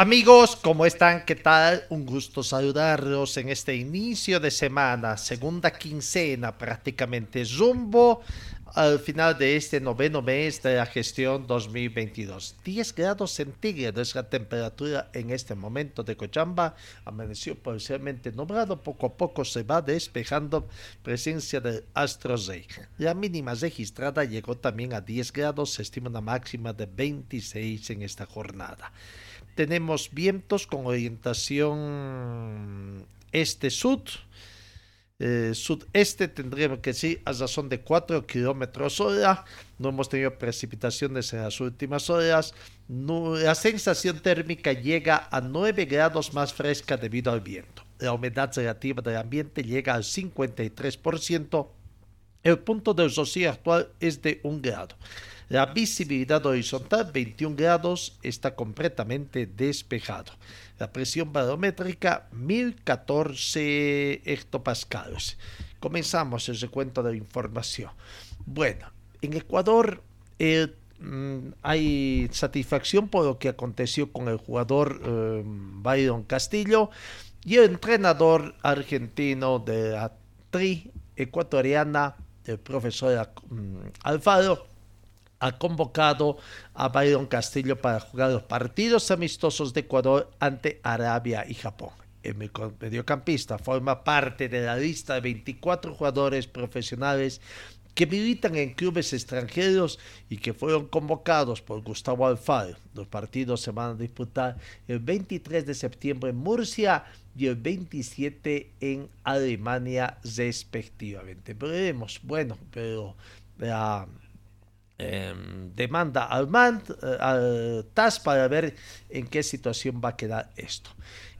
Amigos, ¿cómo están? ¿Qué tal? Un gusto saludarlos en este inicio de semana, segunda quincena prácticamente, zumbo al final de este noveno mes de la gestión 2022. 10 grados centígrados es la temperatura en este momento de Cochamba. Amaneció parcialmente nublado, poco a poco se va despejando presencia del astro rey. La mínima registrada llegó también a 10 grados, se estima una máxima de 26 en esta jornada. Tenemos vientos con orientación este-sud. Eh, sudeste tendríamos que sí a razón de 4 kilómetros hora. No hemos tenido precipitaciones en las últimas horas. La sensación térmica llega a 9 grados más fresca debido al viento. La humedad relativa del ambiente llega al 53%. El punto de rocío actual es de 1 grado. La visibilidad horizontal 21 grados está completamente despejado. La presión barométrica 1014 hectopascales. Comenzamos el recuento de la información. Bueno, en Ecuador eh, mm, hay satisfacción por lo que aconteció con el jugador eh, Byron Castillo y el entrenador argentino de la tri ecuatoriana, el profesor mm, Alfaro, ha convocado a Byron Castillo para jugar los partidos amistosos de Ecuador ante Arabia y Japón. El mediocampista forma parte de la lista de 24 jugadores profesionales que militan en clubes extranjeros y que fueron convocados por Gustavo Alfaro. Los partidos se van a disputar el 23 de septiembre en Murcia y el 27 en Alemania respectivamente. Veremos, bueno, pero eh, demanda al MAN, eh, al TAS para ver en qué situación va a quedar esto.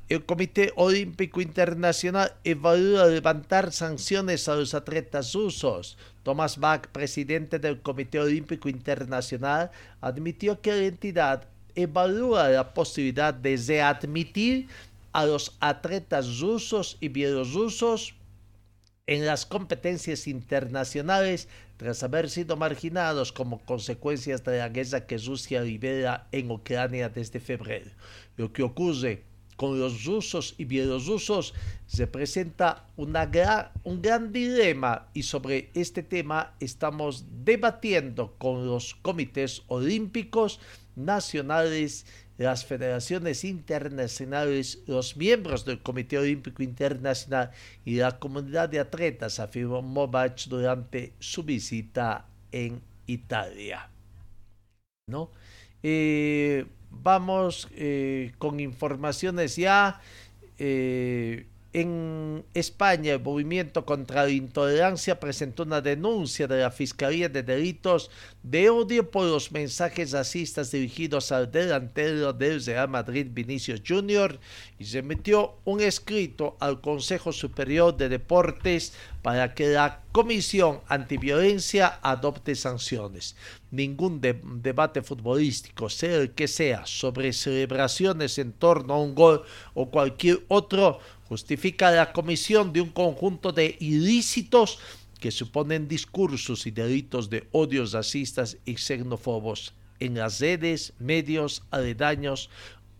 El Comité Olímpico Internacional evalúa levantar sanciones a los atletas rusos. Thomas Bach, presidente del Comité Olímpico Internacional, admitió que la entidad evalúa la posibilidad de readmitir a los atletas rusos y bielorrusos en las competencias internacionales tras haber sido marginados como consecuencias de la guerra que Rusia libera en Ucrania desde febrero. Lo que ocurre con los rusos y bielorrusos se presenta una gran, un gran dilema y sobre este tema estamos debatiendo con los comités olímpicos nacionales las federaciones internacionales, los miembros del Comité Olímpico Internacional y la comunidad de atletas, afirmó Mobach durante su visita en Italia. ¿No? Eh, vamos eh, con informaciones ya. Eh, en España, el movimiento contra la intolerancia presentó una denuncia de la Fiscalía de Delitos de Odio por los mensajes racistas dirigidos al delantero del Real Madrid, Vinicius Jr., y se emitió un escrito al Consejo Superior de Deportes para que la Comisión Antiviolencia adopte sanciones. Ningún debate futbolístico, sea el que sea, sobre celebraciones en torno a un gol o cualquier otro, justifica la comisión de un conjunto de ilícitos que suponen discursos y delitos de odios racistas y xenófobos en las redes, medios, aledaños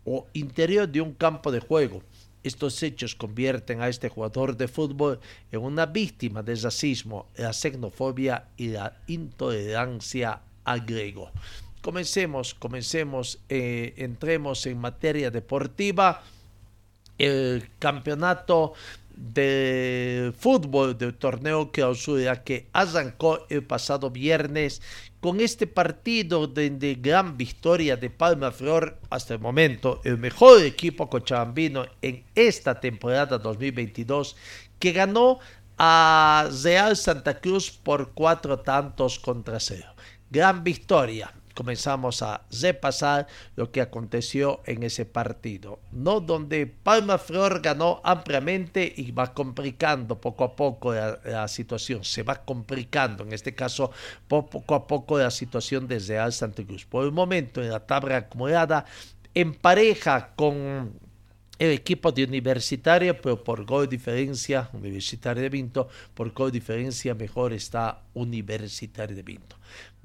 o interior de un campo de juego. Estos hechos convierten a este jugador de fútbol en una víctima del racismo, la xenofobia y la intolerancia al griego. Comencemos, comencemos, eh, entremos en materia deportiva el campeonato de fútbol del torneo que arrancó el pasado viernes con este partido de, gran victoria de Palma Flor hasta el momento, el mejor equipo cochabambino en esta temporada 2022 que ganó a Real Santa Cruz por cuatro tantos contra cero. Gran victoria comenzamos a repasar lo que aconteció en ese partido, ¿no? Donde Palma Flor ganó ampliamente y va complicando poco a poco la, situación, se va complicando, en este caso poco a poco la situación desde Al Santa Cruz. Por el momento en la tabla acumulada, en pareja con el equipo de Universitario, pero por gol diferencia, Universitario de Vinto, por gol diferencia mejor está Universitario de Vinto.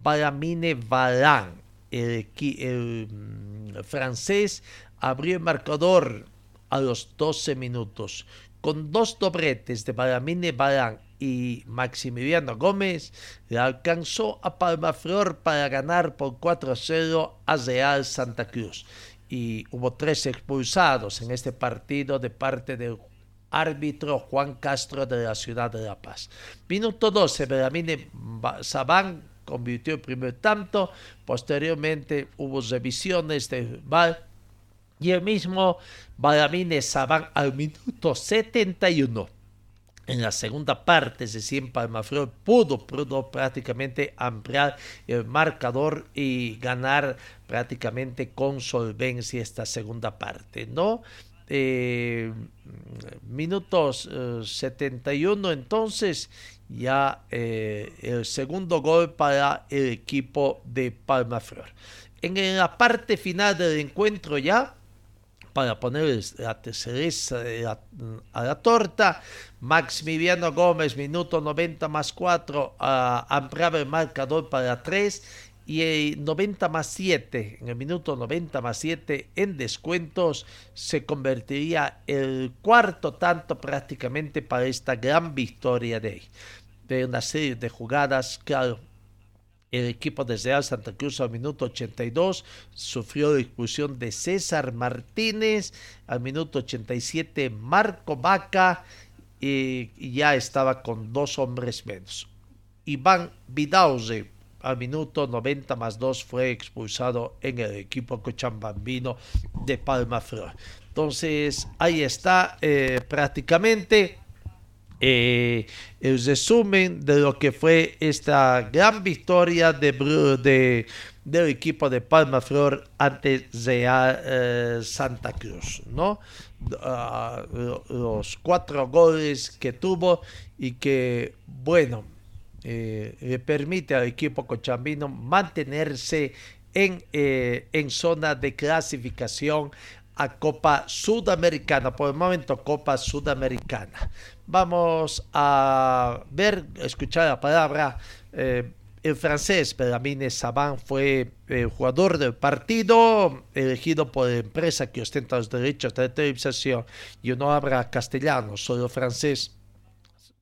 Balamine Valán, el, el, mm, francés, abrió el marcador a los 12 minutos. Con dos dobletes de Balamine Valán y Maximiliano Gómez, le alcanzó a Palmaflor para ganar por 4-0 a Real Santa Cruz. Y hubo tres expulsados en este partido de parte del árbitro Juan Castro de la ciudad de La Paz. Minuto 12, Balamine Sabán convirtió el primer tanto, posteriormente hubo revisiones de VAR y el mismo Balamine Sabán al minuto 71. En la segunda parte, se decir, Palmaflor pudo, pudo prácticamente ampliar el marcador y ganar prácticamente con solvencia esta segunda parte, ¿no? Eh, minutos 71 eh, entonces ya eh, el segundo gol para el equipo de Palma Flor. En la parte final del encuentro ya, para poner la cereza a la torta, Maximiliano Gómez, minuto 90 más 4, ampliaba el marcador para 3 y el 90 más 7, en el minuto 90 más 7 en descuentos, se convertiría el cuarto tanto prácticamente para esta gran victoria de, de una serie de jugadas. Claro, el equipo de Real Santa Cruz al minuto 82 sufrió la expulsión de César Martínez, al minuto 87 Marco Vaca y ya estaba con dos hombres menos. Iván Vidauze al minuto 90 más 2 fue expulsado en el equipo cochambambino de Palma Flor. Entonces, ahí está eh, prácticamente eh, el resumen de lo que fue esta gran victoria de, de del equipo de Palma Flor ante Real eh, Santa Cruz, ¿no? Ah, los cuatro goles que tuvo y que, bueno, eh, le permite al equipo cochambino mantenerse en, eh, en zona de clasificación a Copa Sudamericana, por el momento Copa Sudamericana. Vamos a ver, escuchar la palabra. Eh, el francés Belamine Saban fue el jugador del partido, elegido por la empresa que ostenta los derechos de televisación y no habla castellano, solo francés.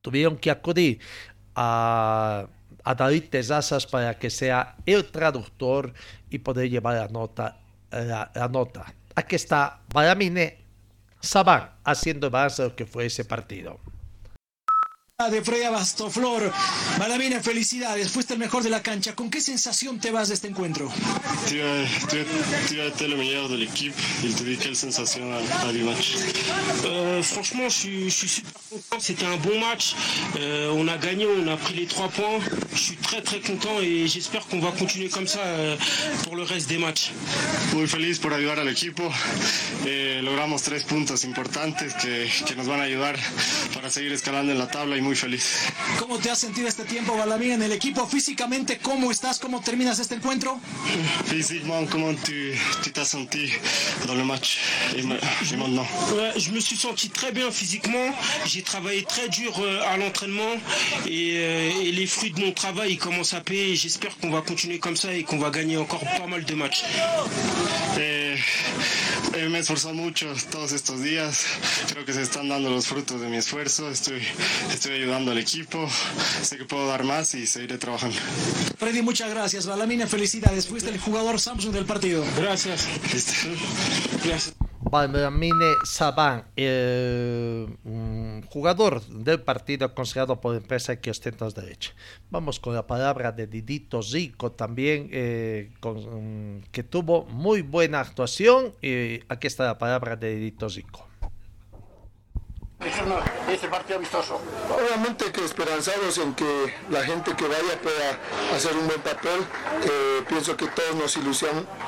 Tuvieron que acudir a, David Tezazas para que sea el traductor y poder llevar la nota. La, nota. Aquí está Balamine Saban haciendo más de lo que fue ese partido de Freya Bastoflor. Malavina, felicidades. Fuiste el mejor de la cancha. ¿Con qué sensación te vas de este encuentro Tu as, été le meilleur de l'équipe. Il te dit quelle sensation à, du match euh, Franchement, je, suis super content. C'était un bon match. Euh, on a gagné, on a pris les trois points. Je suis très très content et j'espère qu'on va continuer comme ça euh, pour le reste des matchs. Muy feliz por ayudar al equipo. Eh, logramos tres puntos importantes que, que nos van a ayudar para seguir escalando en la tabla y muy feliz. ¿Cómo te has sentido este tiempo, Balamín, en el equipo? Físicamente, ¿cómo estás? ¿Cómo terminas este encuentro? Physiquement, comment tu t'es senti dans le match et, maintenant ouais, Je me suis senti très bien physiquement. J'ai travaillé très dur euh, à l'entraînement et, euh, et, les fruits de mon travail commencent à payer. J'espère qu'on va continuer comme ça et qu'on va gagner encore pas mal de matchs. Eh, eh, me he esforzado mucho todos estos días. Creo que se están dando los frutos de mi esfuerzo. Estoy, estoy ayudando al equipo. Sé que puedo dar más y seguiré trabajando. Freddy, muchas gracias. Balamina, felicidades. Fuiste el jugador Samsung del partido. Gracias. Gracias. Balamine Saban, el mm, jugador del partido considerado por empresa que ostenta los derechos. Vamos con la palabra de Didito Zico también, eh, con, que tuvo muy buena actuación. Y aquí está la palabra de Didito Zico ese partido vistoso? Obviamente que esperanzados en que la gente que vaya pueda hacer un buen papel. Eh, pienso que todos nos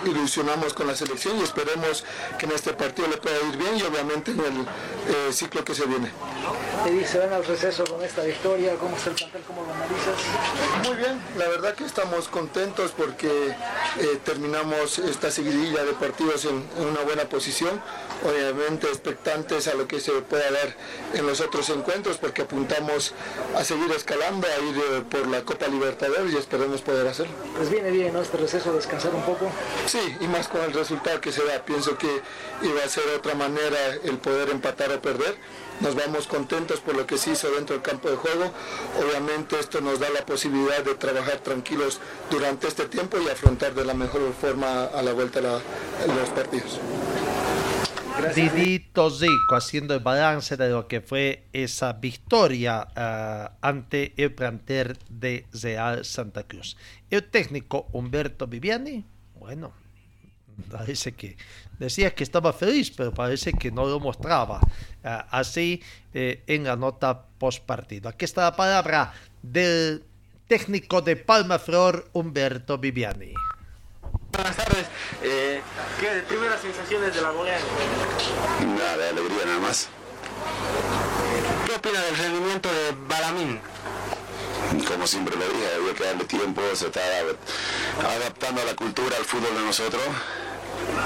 ilusionamos con la selección y esperemos que en este partido le pueda ir bien y obviamente en el eh, ciclo que se viene. Se van al receso con esta victoria, ¿cómo está el plantel, cómo lo analizas? Muy bien, la verdad que estamos contentos porque eh, terminamos esta seguidilla de partidos en, en una buena posición, obviamente expectantes a lo que se pueda dar en los otros encuentros porque apuntamos a seguir escalando, a ir por la Copa Libertadores y esperemos poder hacerlo. Pues viene bien, ¿no? Este receso, descansar un poco. Sí, y más con el resultado que se da. Pienso que iba a ser otra manera el poder empatar o perder. Nos vamos contentos por lo que se hizo dentro del campo de juego. Obviamente esto nos da la posibilidad de trabajar tranquilos durante este tiempo y afrontar de la mejor forma a la vuelta los partidos. Didito Zico haciendo el balance de lo que fue esa victoria uh, ante el planter de Real Santa Cruz. El técnico Humberto Viviani, bueno, parece que decía que estaba feliz, pero parece que no lo mostraba uh, así eh, en la nota post partido. Aquí está la palabra del técnico de Palma Flor, Humberto Viviani. Buenas tardes. Eh, ¿Qué primeras sensaciones de la goleada? Nada, de alegría nada más. ¿Qué opina del rendimiento de Balamín? Como siempre lo dije, había que darle tiempo, se está adaptando a la cultura, al fútbol de nosotros.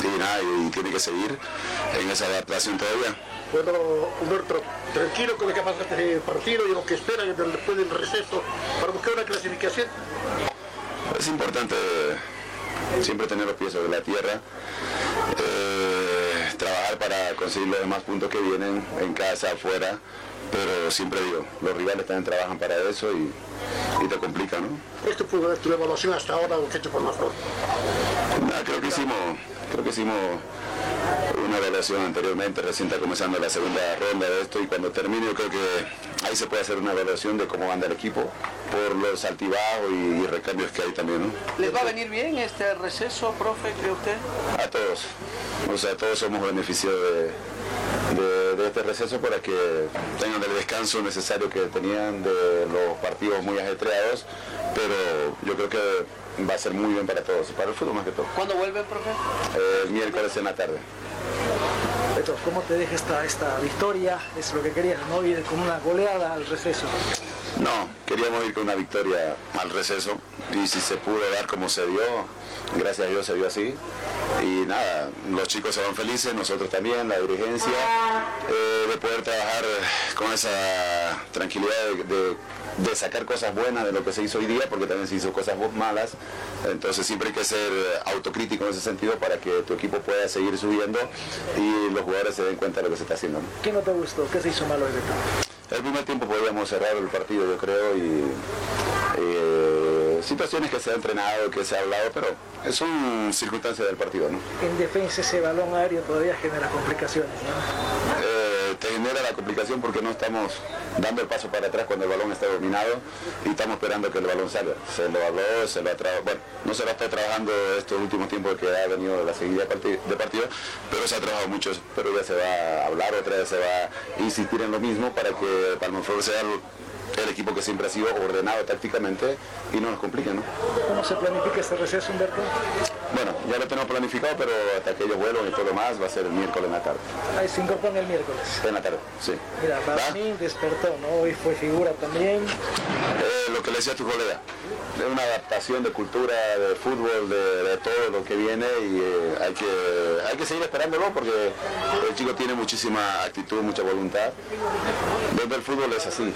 Y nada, y tiene que seguir en esa adaptación todavía. Bueno, Humberto, tranquilo con lo que pasa este partido y lo que esperan después del receso para buscar una clasificación. Es importante siempre tener los pies sobre la tierra, eh, trabajar para conseguir los demás puntos que vienen en casa, afuera, pero siempre digo, los rivales también trabajan para eso y, te complica, ¿no? ¿Esto fue tu evaluación hasta ahora o qué hecho por mejor? creo que hicimos, creo que hicimos una evaluación anteriormente, recién está comenzando la segunda ronda de esto y cuando termine yo creo que ahí se puede hacer una evaluación de cómo anda el equipo por los altibajos y, recambios que hay también. ¿no? ¿Les va a venir bien este receso, profe, cree usted? A todos, o sea, todos somos beneficiados de, de, este receso para que tengan el descanso necesario que tenían de los partidos muy ajetreados, pero yo creo que va a ser muy bien para todos, para el fútbol más que todo. ¿Cuándo vuelve, profe? el miércoles en la tarde. ¿Cómo te deja esta, esta victoria? Es lo que querías, ¿no? Ir con una goleada al receso. No, queríamos ir con una victoria al receso y si se pudo dar como se dio, gracias a Dios se dio así. Y nada, los chicos se van felices, nosotros también, la dirigencia, eh, de poder trabajar con esa tranquilidad de, sacar cosas buenas de lo que se hizo hoy día, porque también se hizo cosas malas. Entonces siempre hay que ser autocrítico en ese sentido para que tu equipo pueda seguir subiendo y los jugadores se den cuenta de lo que se está haciendo. ¿Qué no te gustó? ¿Qué se hizo malo hoy de el primer tiempo podíamos cerrar el partido, yo creo, y eh, situaciones que se ha entrenado, que se ha hablado, pero son circunstancias del partido, ¿no? En defensa ese balón aéreo todavía genera complicaciones, ¿no? Eh, te genera la complicación porque no estamos dando el paso para atrás cuando el balón está dominado y estamos esperando que el balón salga. Se lo habló, se lo ha trabajado, bueno, no se lo está trabajando estos últimos tiempos que ha venido la seguida de partido, pero se ha trabajado mucho, pero ya se va a hablar, otra vez se va a insistir en lo mismo para que Palmaflor sea el equipo que siempre ha sido ordenado tácticamente y no nos complique, ¿no? ¿Cómo se planifica este receso, Humberto? Bueno, ya lo tenemos planificado, pero hasta que ellos vuelvan y todo lo más va a ser el miércoles en la tarde. Ahí se incorpora el miércoles. En la tarde, sí. Mira, para mí despertó, ¿no? Hoy fue figura también. Eh, lo que le decía a tu colega, de una adaptación de cultura, de fútbol, de, todo lo que viene y eh, hay, que, hay que seguir esperándolo porque el chico tiene muchísima actitud, mucha voluntad. Desde el fútbol es así.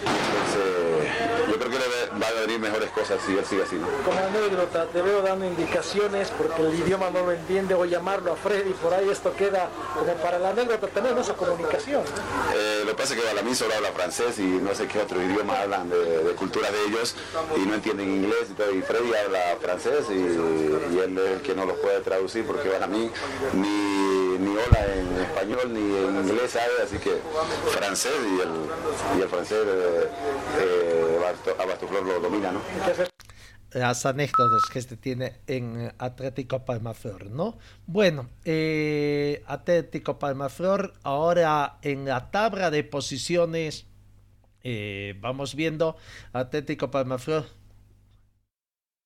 Creo que le va a venir mejores cosas si él sigue así. Como anécdota, te veo dando indicaciones porque el idioma no lo entiende o llamarlo a Freddy, por ahí esto queda como para la anécdota tener esa comunicación. Eh, lo que pasa es que Balamí solo habla francés y no sé qué otro idioma hablan de, de cultura de ellos y no entienden inglés y Freddy habla francés y, él es el que no lo puede traducir porque para mí ni, ni hola en español ni en inglés así que francés y el, francés eh, eh, lo domina, ¿no? las anécdotas que este tiene en Atlético Palmaflor, ¿no? Bueno, eh, Atlético Palmaflor ahora en la tabla de posiciones eh, vamos viendo Atlético Palmaflor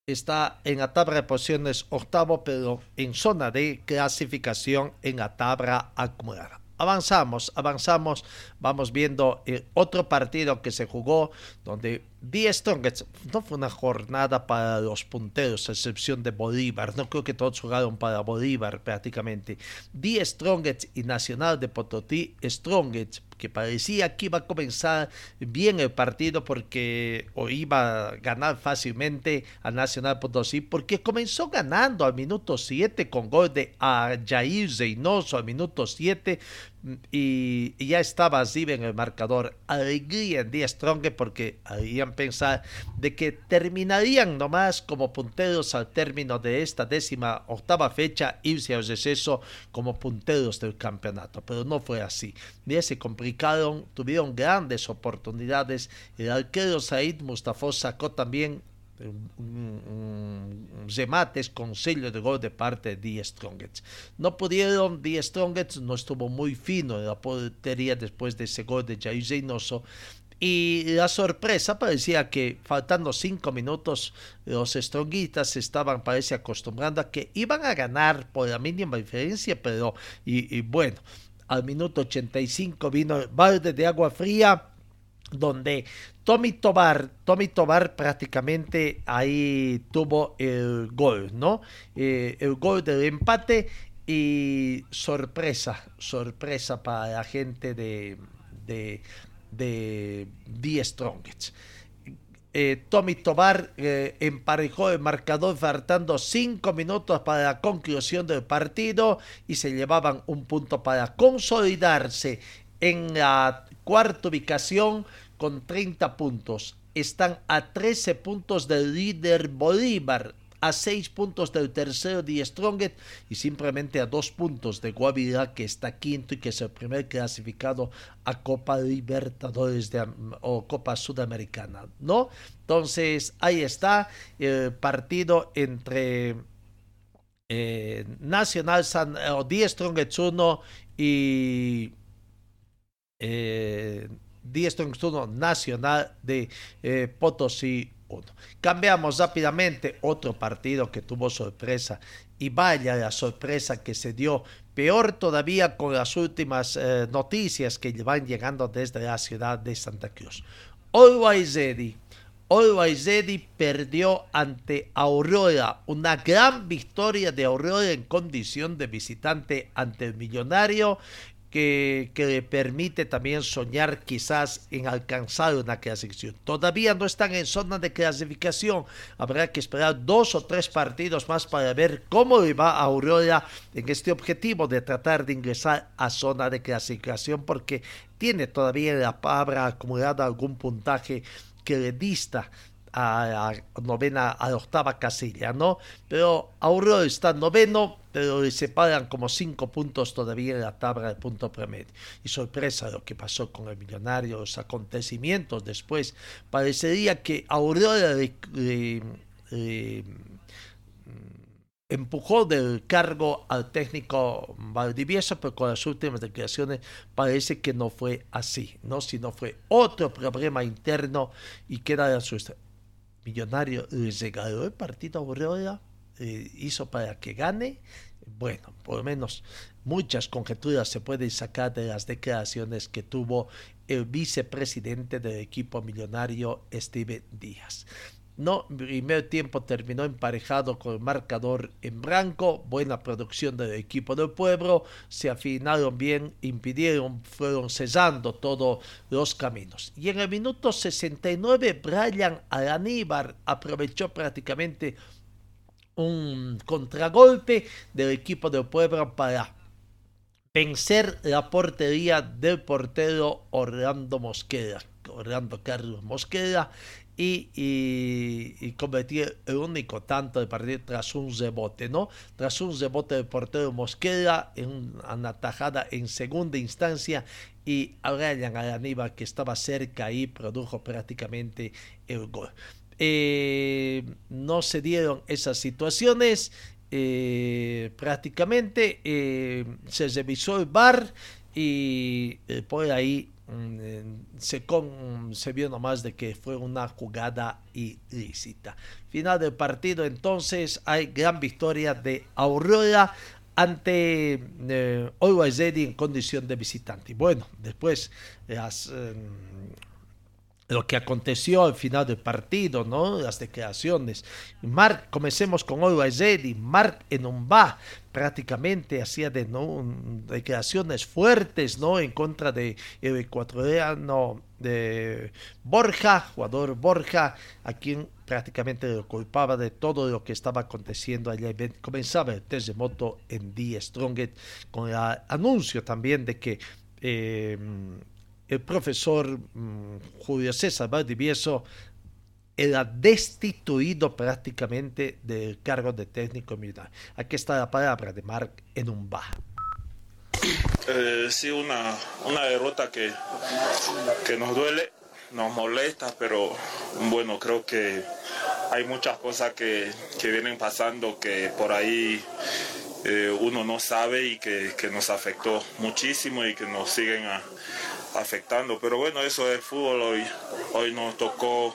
está en la tabla de posiciones octavo, pero en zona de clasificación en la tabla acumulada. Avanzamos, avanzamos, vamos viendo el otro partido que se jugó donde 10 Strongets no fue una jornada para los punteros, a excepción de Bolívar. No creo que todos jugaron para Bolívar prácticamente. 10 Strongets y Nacional de Potosí. Strongets que parecía que iba a comenzar bien el partido porque o iba a ganar fácilmente a Nacional Potosí porque comenzó ganando al minuto 7 con gol de Jair Zeynoso al minuto 7 y, ya estaba así en el marcador. Alegría en 10 Strongets porque habían pensar de que terminarían nomás como punteros al término de esta décima octava fecha, irse al receso como punteros del campeonato. Pero no fue así. Ya se complicaron, tuvieron grandes oportunidades. El arquero Said Mustafa sacó también remates con sello de gol de parte de Die Strongets. No pudieron, Die Strongets no estuvo muy fino en la portería después de ese gol de Jair Zeynoso y la sorpresa parecía que faltando cinco minutos los stronguitas estaban parece acostumbrando a que iban a ganar por la mínima diferencia, pero y, bueno, al minuto 85 vino el balde de agua fría donde Tommy Tobar, Tommy Tobar prácticamente ahí tuvo el gol, ¿no? Eh, el gol del empate y sorpresa, sorpresa para la gente de, de de Die Strongest. Eh, Tommy Tobar eh, emparejó el marcador faltando cinco minutos para la conclusión del partido y se llevaban un punto para consolidarse en la cuarta ubicación con 30 puntos. Están a 13 puntos del líder Bolívar a 6 puntos del tercero de Strongest y simplemente a 2 puntos de Guavirá que está quinto y que es el primer clasificado a Copa Libertadores o Copa Sudamericana, ¿no? Entonces ahí está el partido entre eh, Nacional San, o Strongest 1 y eh, Die Strongest 1 Nacional de eh, Potosí Cambiamos rápidamente otro partido que tuvo sorpresa. Y vaya la sorpresa que se dio, peor todavía con las últimas eh, noticias que van llegando desde la ciudad de Santa Cruz. Always Ready. Always perdió ante Aurora, una gran victoria de Aurora en condición de visitante ante el millonario que, le permite también soñar quizás en alcanzar una clasificación. Todavía no están en zona de clasificación. Habrá que esperar dos o tres partidos más para ver cómo le va a Aurora en este objetivo de tratar de ingresar a zona de clasificación porque tiene todavía en la palabra acumulada algún puntaje que le dista a, novena, a la octava casilla, ¿no? Pero Aurora está noveno, pero le separan como cinco puntos todavía en la tabla de punto promedio. Y sorpresa lo que pasó con el millonario, los acontecimientos después. Parecería que Aurora le, empujó del cargo al técnico Valdivieso, pero con las últimas declaraciones parece que no fue así, ¿no? sino fue otro problema interno y queda la Millonario regaló el partido a Aurora, eh, hizo para que gane. Bueno, por lo menos muchas conjeturas se pueden sacar de las declaraciones que tuvo el vicepresidente del equipo millonario, Steven Díaz. No, primer tiempo terminó emparejado con el marcador en blanco, buena producción del equipo del pueblo, se afinaron bien, impidieron, fueron cesando todos los caminos. Y en el minuto 69, Brian Alaníbar aprovechó prácticamente un contragolpe del equipo del pueblo para vencer la portería del portero Orlando Mosquera Orlando Carlos Mosquera y, y, convertir el único tanto de partido tras un rebote, ¿no? Tras un rebote del portero Mosquera en una tajada en segunda instancia y Aurelian Aníbal que estaba cerca y produjo prácticamente el gol. Eh, no se dieron esas situaciones. Eh, prácticamente eh, se revisó el bar y por ahí se, con, se vio nomás de que fue una jugada ilícita. Final del partido entonces hay gran victoria de Aurora ante eh, en condición de visitante. Bueno, después las, lo que aconteció al final del partido, ¿no? Las declaraciones. Mark, comencemos con Always Ready. Mark Enumba prácticamente hacía de, declaraciones fuertes, ¿no? En contra de el ecuatoriano de Borja, jugador Borja, a quien prácticamente lo culpaba de todo lo que estaba aconteciendo allá. Comenzaba el terremoto en Die Stronget con el anuncio también de que eh, el profesor mm, Julio César Valdivieso era destituido prácticamente del cargo de técnico militar. Aquí está la palabra de Marc en un Eh, sí, una, una derrota que, que nos duele, nos molesta, pero bueno, creo que hay muchas cosas que, que vienen pasando que por ahí eh, uno no sabe y que, que, nos afectó muchísimo y que nos siguen a, afectando. Pero bueno, eso es fútbol hoy. Hoy nos tocó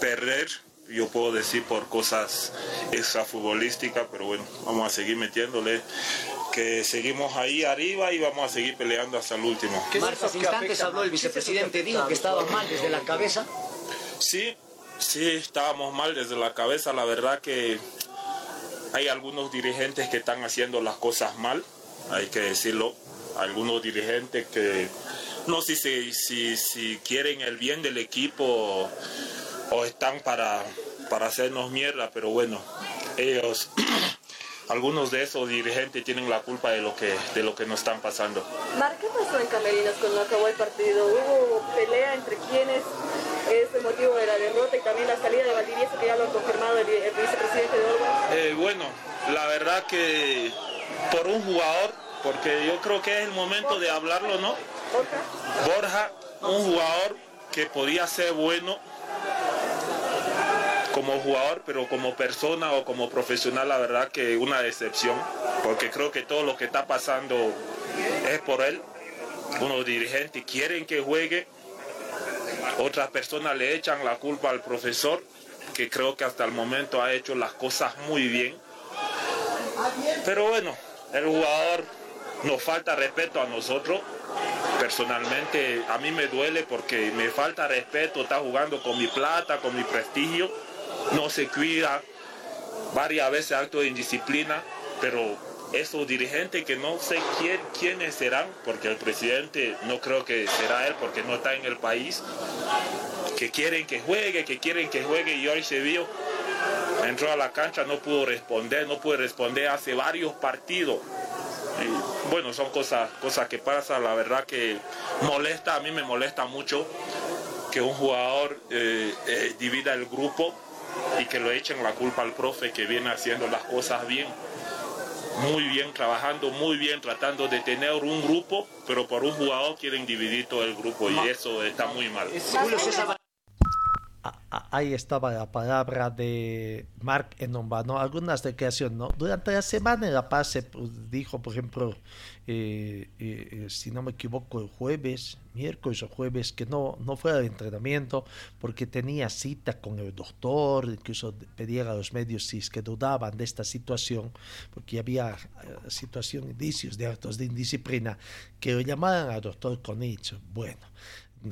perder, yo puedo decir por cosas extrafutbolísticas, pero bueno, vamos a seguir metiéndole que seguimos ahí arriba y vamos a seguir peleando hasta el último. ¿Qué Marcos instantes habló el vicepresidente, dijo que estaba mal desde la cabeza. Sí, sí, estábamos mal desde la cabeza. La verdad que hay algunos dirigentes que están haciendo las cosas mal, hay que decirlo. Algunos dirigentes que no sé si, si, si quieren el bien del equipo o, están para, para hacernos mierda, pero bueno, ellos, algunos de esos dirigentes tienen la culpa de lo que, de lo que nos están pasando. Mar, ¿qué pasó en Camerinos cuando acabó el partido? ¿Hubo pelea entre quienes? ¿Es el motivo de la derrota y también la salida de Valdivieso que ya lo ha confirmado el, vicepresidente de Orban? Eh, bueno, la verdad que por un jugador, porque yo creo que es el momento de hablarlo, ¿no? Borja, un jugador que podía ser bueno como jugador, pero como persona o como profesional, la verdad que una decepción, porque creo que todo lo que está pasando es por él. Unos dirigentes quieren que juegue, otras personas le echan la culpa al profesor, que creo que hasta el momento ha hecho las cosas muy bien. Pero bueno, el jugador nos falta respeto a nosotros, personalmente a mí me duele porque me falta respeto, está jugando con mi plata, con mi prestigio, no se cuida, varias veces acto de indisciplina, pero esos dirigentes que no sé quién, quiénes serán, porque el presidente no creo que será él porque no está en el país, que quieren que juegue, que quieren que juegue y hoy se vio, entró a la cancha, no pudo responder, no pudo responder hace varios partidos bueno, son cosas, cosas que pasan, la verdad que molesta, a mí me molesta mucho que un jugador eh, eh, divida el grupo y que lo echen la culpa al profe que viene haciendo las cosas bien, muy bien, trabajando muy bien, tratando de tener un grupo, pero por un jugador quieren dividir todo el grupo y eso está muy mal ahí estaba la palabra de Mark Enomba, ¿no? Algunas declaraciones, ¿no? Durante la semana en La Paz se pues, dijo, por ejemplo, eh, eh, si no me equivoco, el jueves, miércoles o jueves, que no, no fuera de entrenamiento porque tenía cita con el doctor, incluso pedía a los medios si es que dudaban de esta situación, porque había eh, situación, indicios de actos de indisciplina, que lo llamaran al doctor con hecho. Bueno,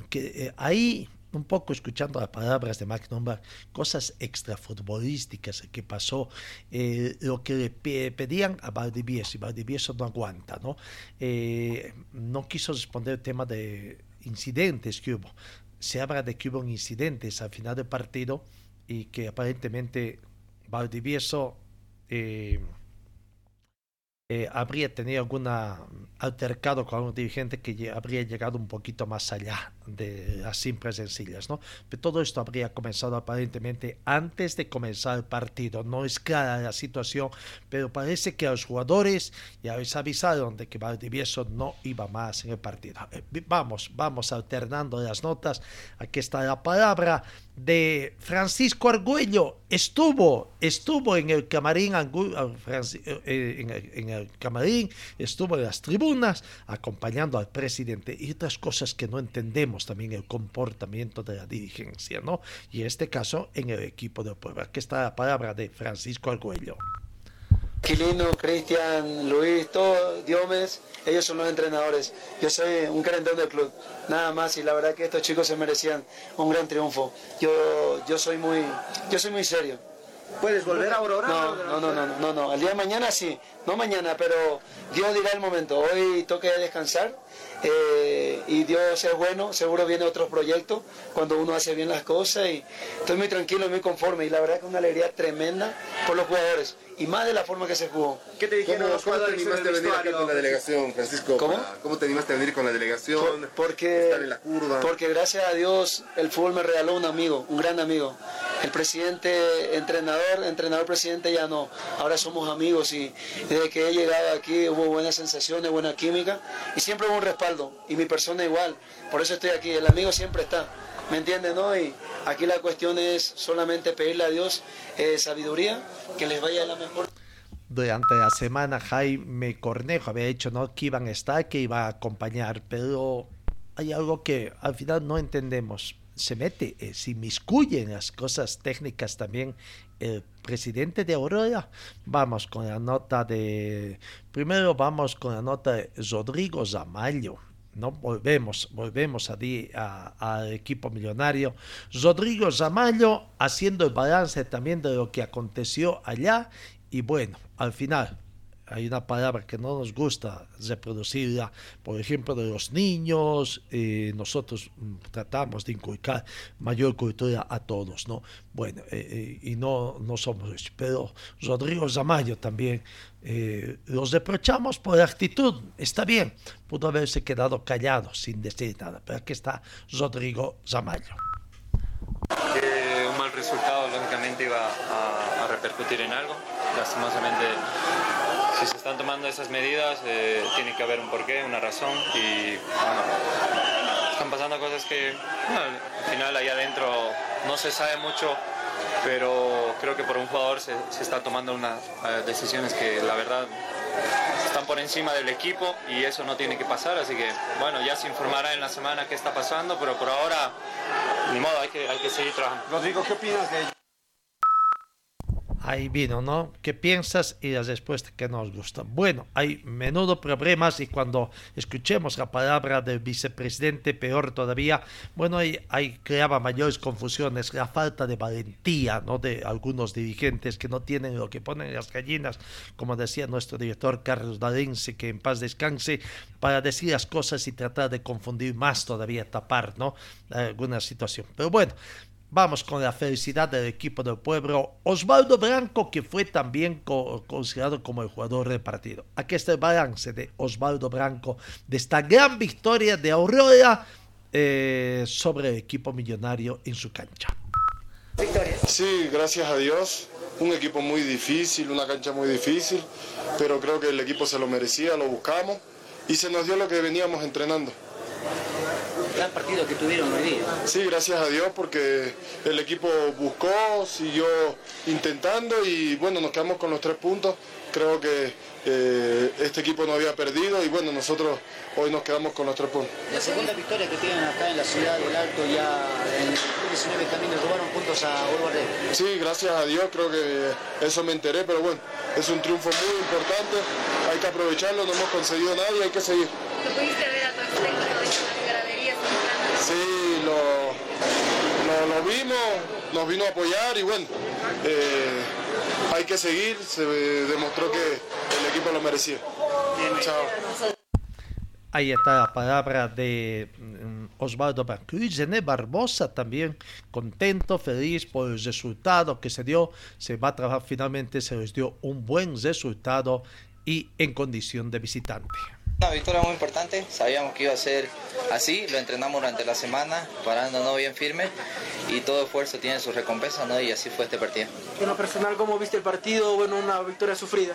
que ahí un poco escuchando las palabras de Mark Nombar, cosas extrafutbolísticas que pasó, eh, lo que le pedían a Valdivieso, y Valdivieso no aguanta, ¿no? Eh, no quiso responder el tema de incidentes que hubo. Se habla de que hubo incidentes al final del partido y que aparentemente Valdivieso eh, eh, habría tenido alguna altercado con un dirigente que habría llegado un poquito más allá de las simples sencillas, ¿no? Pero todo esto habría comenzado aparentemente antes de comenzar el partido. No es clara la situación, pero parece que los jugadores ya les avisaron de que Valdivieso no iba más en el partido. Eh, vamos, vamos alternando las notas. Aquí está la palabra de Francisco Argüello. Estuvo, estuvo en el camarín, eh, en el camarín, estuvo en las tribunas acompañando al presidente y otras cosas que no entendemos también el comportamiento de la dirigencia, ¿no? Y en este caso en el equipo de Puebla. Aquí está la palabra de Francisco Argüello. Quilino, Cristian, Luis, todos, Diomes, ellos son los entrenadores. Yo soy un carentón del club, nada más, y la verdad que estos chicos se merecían un gran triunfo. Yo, yo soy muy, yo soy muy serio. ¿Puedes volver a Aurora? No, no, no, no, no, no, el día de mañana sí, no mañana, pero Dios dirá el momento. Hoy toque descansar eh, y Dios es bueno, seguro viene otros proyectos cuando uno hace bien las cosas y estoy muy tranquilo muy conforme y la verdad que es una alegría tremenda por los jugadores y más de la forma que se jugó. ¿Qué te dijeron ¿Cómo, los jugadores ¿Cómo te animaste a venir acá con la delegación, Francisco? ¿Cómo? ¿Cómo te animaste a venir con la delegación? porque, estar en la curva. porque gracias a Dios el fútbol me regaló un amigo, un gran amigo. El presidente, entrenador, entrenador, presidente ya no. Ahora somos amigos y desde que he llegado aquí hubo buenas sensaciones, buena química y siempre hubo un respaldo. Y mi persona igual. Por eso estoy aquí. El amigo siempre está. ¿Me entienden? No? Y aquí la cuestión es solamente pedirle a Dios eh, sabiduría, que les vaya la mejor. Durante la semana Jaime Cornejo había dicho ¿no? que iban a estar, que iba a acompañar, pero hay algo que al final no entendemos. Se mete, eh, se inmiscuye en las cosas técnicas también el presidente de Aurora. Vamos con la nota de... Primero vamos con la nota de Rodrigo Zamayo. ¿No? Volvemos, volvemos al equipo millonario. Rodrigo Zamayo haciendo el balance también de lo que aconteció allá y bueno, al final hay una palabra que no nos gusta reproducirla, por ejemplo, de los niños, eh, nosotros mm, tratamos de inculcar mayor cultura a todos, ¿no? Bueno, eh, eh, y no, no somos pero Rodrigo Zamayo también los reprochamos por actitud, está bien, pudo haberse quedado callado sin decir nada, pero aquí está Rodrigo Zamayo. un mal resultado lógicamente iba a, a repercutir en algo, lastimosamente si se están tomando esas medidas, eh, tiene que haber un porqué, una razón. Y bueno, están pasando cosas que al final ahí adentro no se sabe mucho, pero creo que por un jugador se, está tomando unas eh, decisiones que la verdad están por encima del equipo y eso no tiene que pasar, así que bueno, ya se informará en la semana qué está pasando, pero por ahora, ni modo, hay que, hay que seguir trabajando. Rodrigo, ¿qué opinas de? Ahí vino, ¿no? ¿Qué piensas? Y la respuesta que nos gusta. Bueno, hay menudo problemas y cuando escuchemos la palabra del vicepresidente, peor todavía, bueno, ahí, ahí creaba mayores confusiones, la falta de valentía, ¿no? De algunos dirigentes que no tienen lo que ponen las gallinas, como decía nuestro director Carlos Dalense, que en paz descanse, para decir las cosas y tratar de confundir más todavía, tapar, ¿no? Alguna situación. Pero bueno, Vamos con la felicidad del equipo del pueblo. Osvaldo Branco, que fue también considerado como el jugador del partido. Aquí está el balance de Osvaldo Branco de esta gran victoria de Aurora eh, sobre el equipo millonario en su cancha. Sí, gracias a Dios. Un equipo muy difícil, una cancha muy difícil, pero creo que el equipo se lo merecía, lo buscamos y se nos dio lo que veníamos entrenando gran partido que tuvieron hoy día. Sí, gracias a Dios porque el equipo buscó, siguió intentando y bueno, nos quedamos con los tres puntos. Creo que eh, este equipo no había perdido y bueno, nosotros hoy nos quedamos con los tres puntos. La segunda victoria que tienen acá en la ciudad del Alto ya en el 19 también le robaron puntos a Uruguay. Sí, gracias a Dios, creo que eso me enteré, pero bueno, es un triunfo muy importante, hay que aprovecharlo, no hemos conseguido nada y hay que seguir. pudiste ver a tu Sí, lo, lo, vimos, nos vino a apoyar y bueno, eh, hay que seguir, se demostró que el equipo lo merecía. Chao. Ahí está la palabra de mm, Osvaldo Zené Barbosa también contento, feliz por el resultado que se dio. Se va a trabajar finalmente, se les dio un buen resultado y en condición de visitante. Una victoria muy importante, sabíamos que iba a ser así, lo entrenamos durante la semana, parándonos bien firme y todo esfuerzo tiene su recompensa, ¿no? Y así fue este partido. En lo personal, ¿cómo viste el partido? Bueno, una victoria sufrida.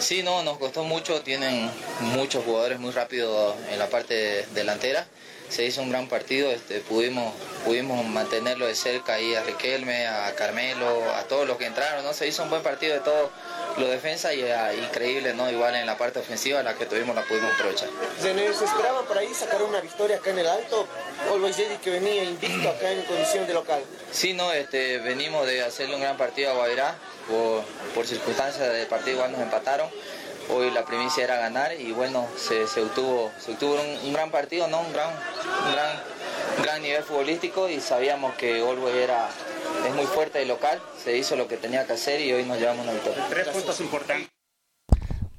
Sí, no, nos costó mucho, tienen muchos jugadores muy rápidos en la parte delantera. Se hizo un gran partido, este, pudimos, pudimos mantenerlo de cerca ahí a Riquelme, a Carmelo, a todos los que entraron, ¿no? Se hizo un buen partido de todos los defensas y ah, increíble, ¿no? Igual en la parte ofensiva la que tuvimos la pudimos aprovechar. ¿Se esperaba por ahí sacar una victoria acá en el Alto? Always Ready que venía invicto acá en condición de local. Sí, no, este, venimos de hacerle un gran partido a Guavirá, por, por circunstancias del partido igual nos empataron. Hoy la primicia era ganar y bueno, se, se obtuvo, se obtuvo un, un gran partido, ¿no? Un gran, un gran, un gran nivel futbolístico y sabíamos que Always era es muy fuerte de local, se hizo lo que tenía que hacer y hoy nos llevamos una victoria. Tres puntos importantes.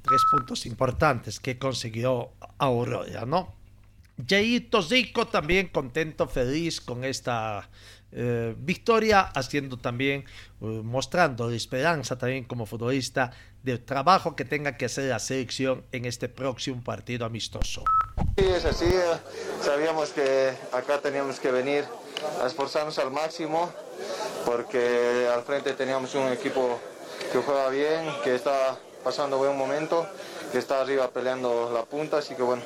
Tres puntos importantes que consiguió Aurora, ¿no? Jaito Zico también contento, feliz con esta eh, victoria, haciendo también, eh, mostrando esperanza también como futbolista del trabajo que tenga que hacer la selección en este próximo partido amistoso. Sí, es así, sabíamos que acá teníamos que venir a esforzarnos al máximo porque al frente teníamos un equipo que juega bien, que está pasando buen momento, que está arriba peleando la punta, así que bueno,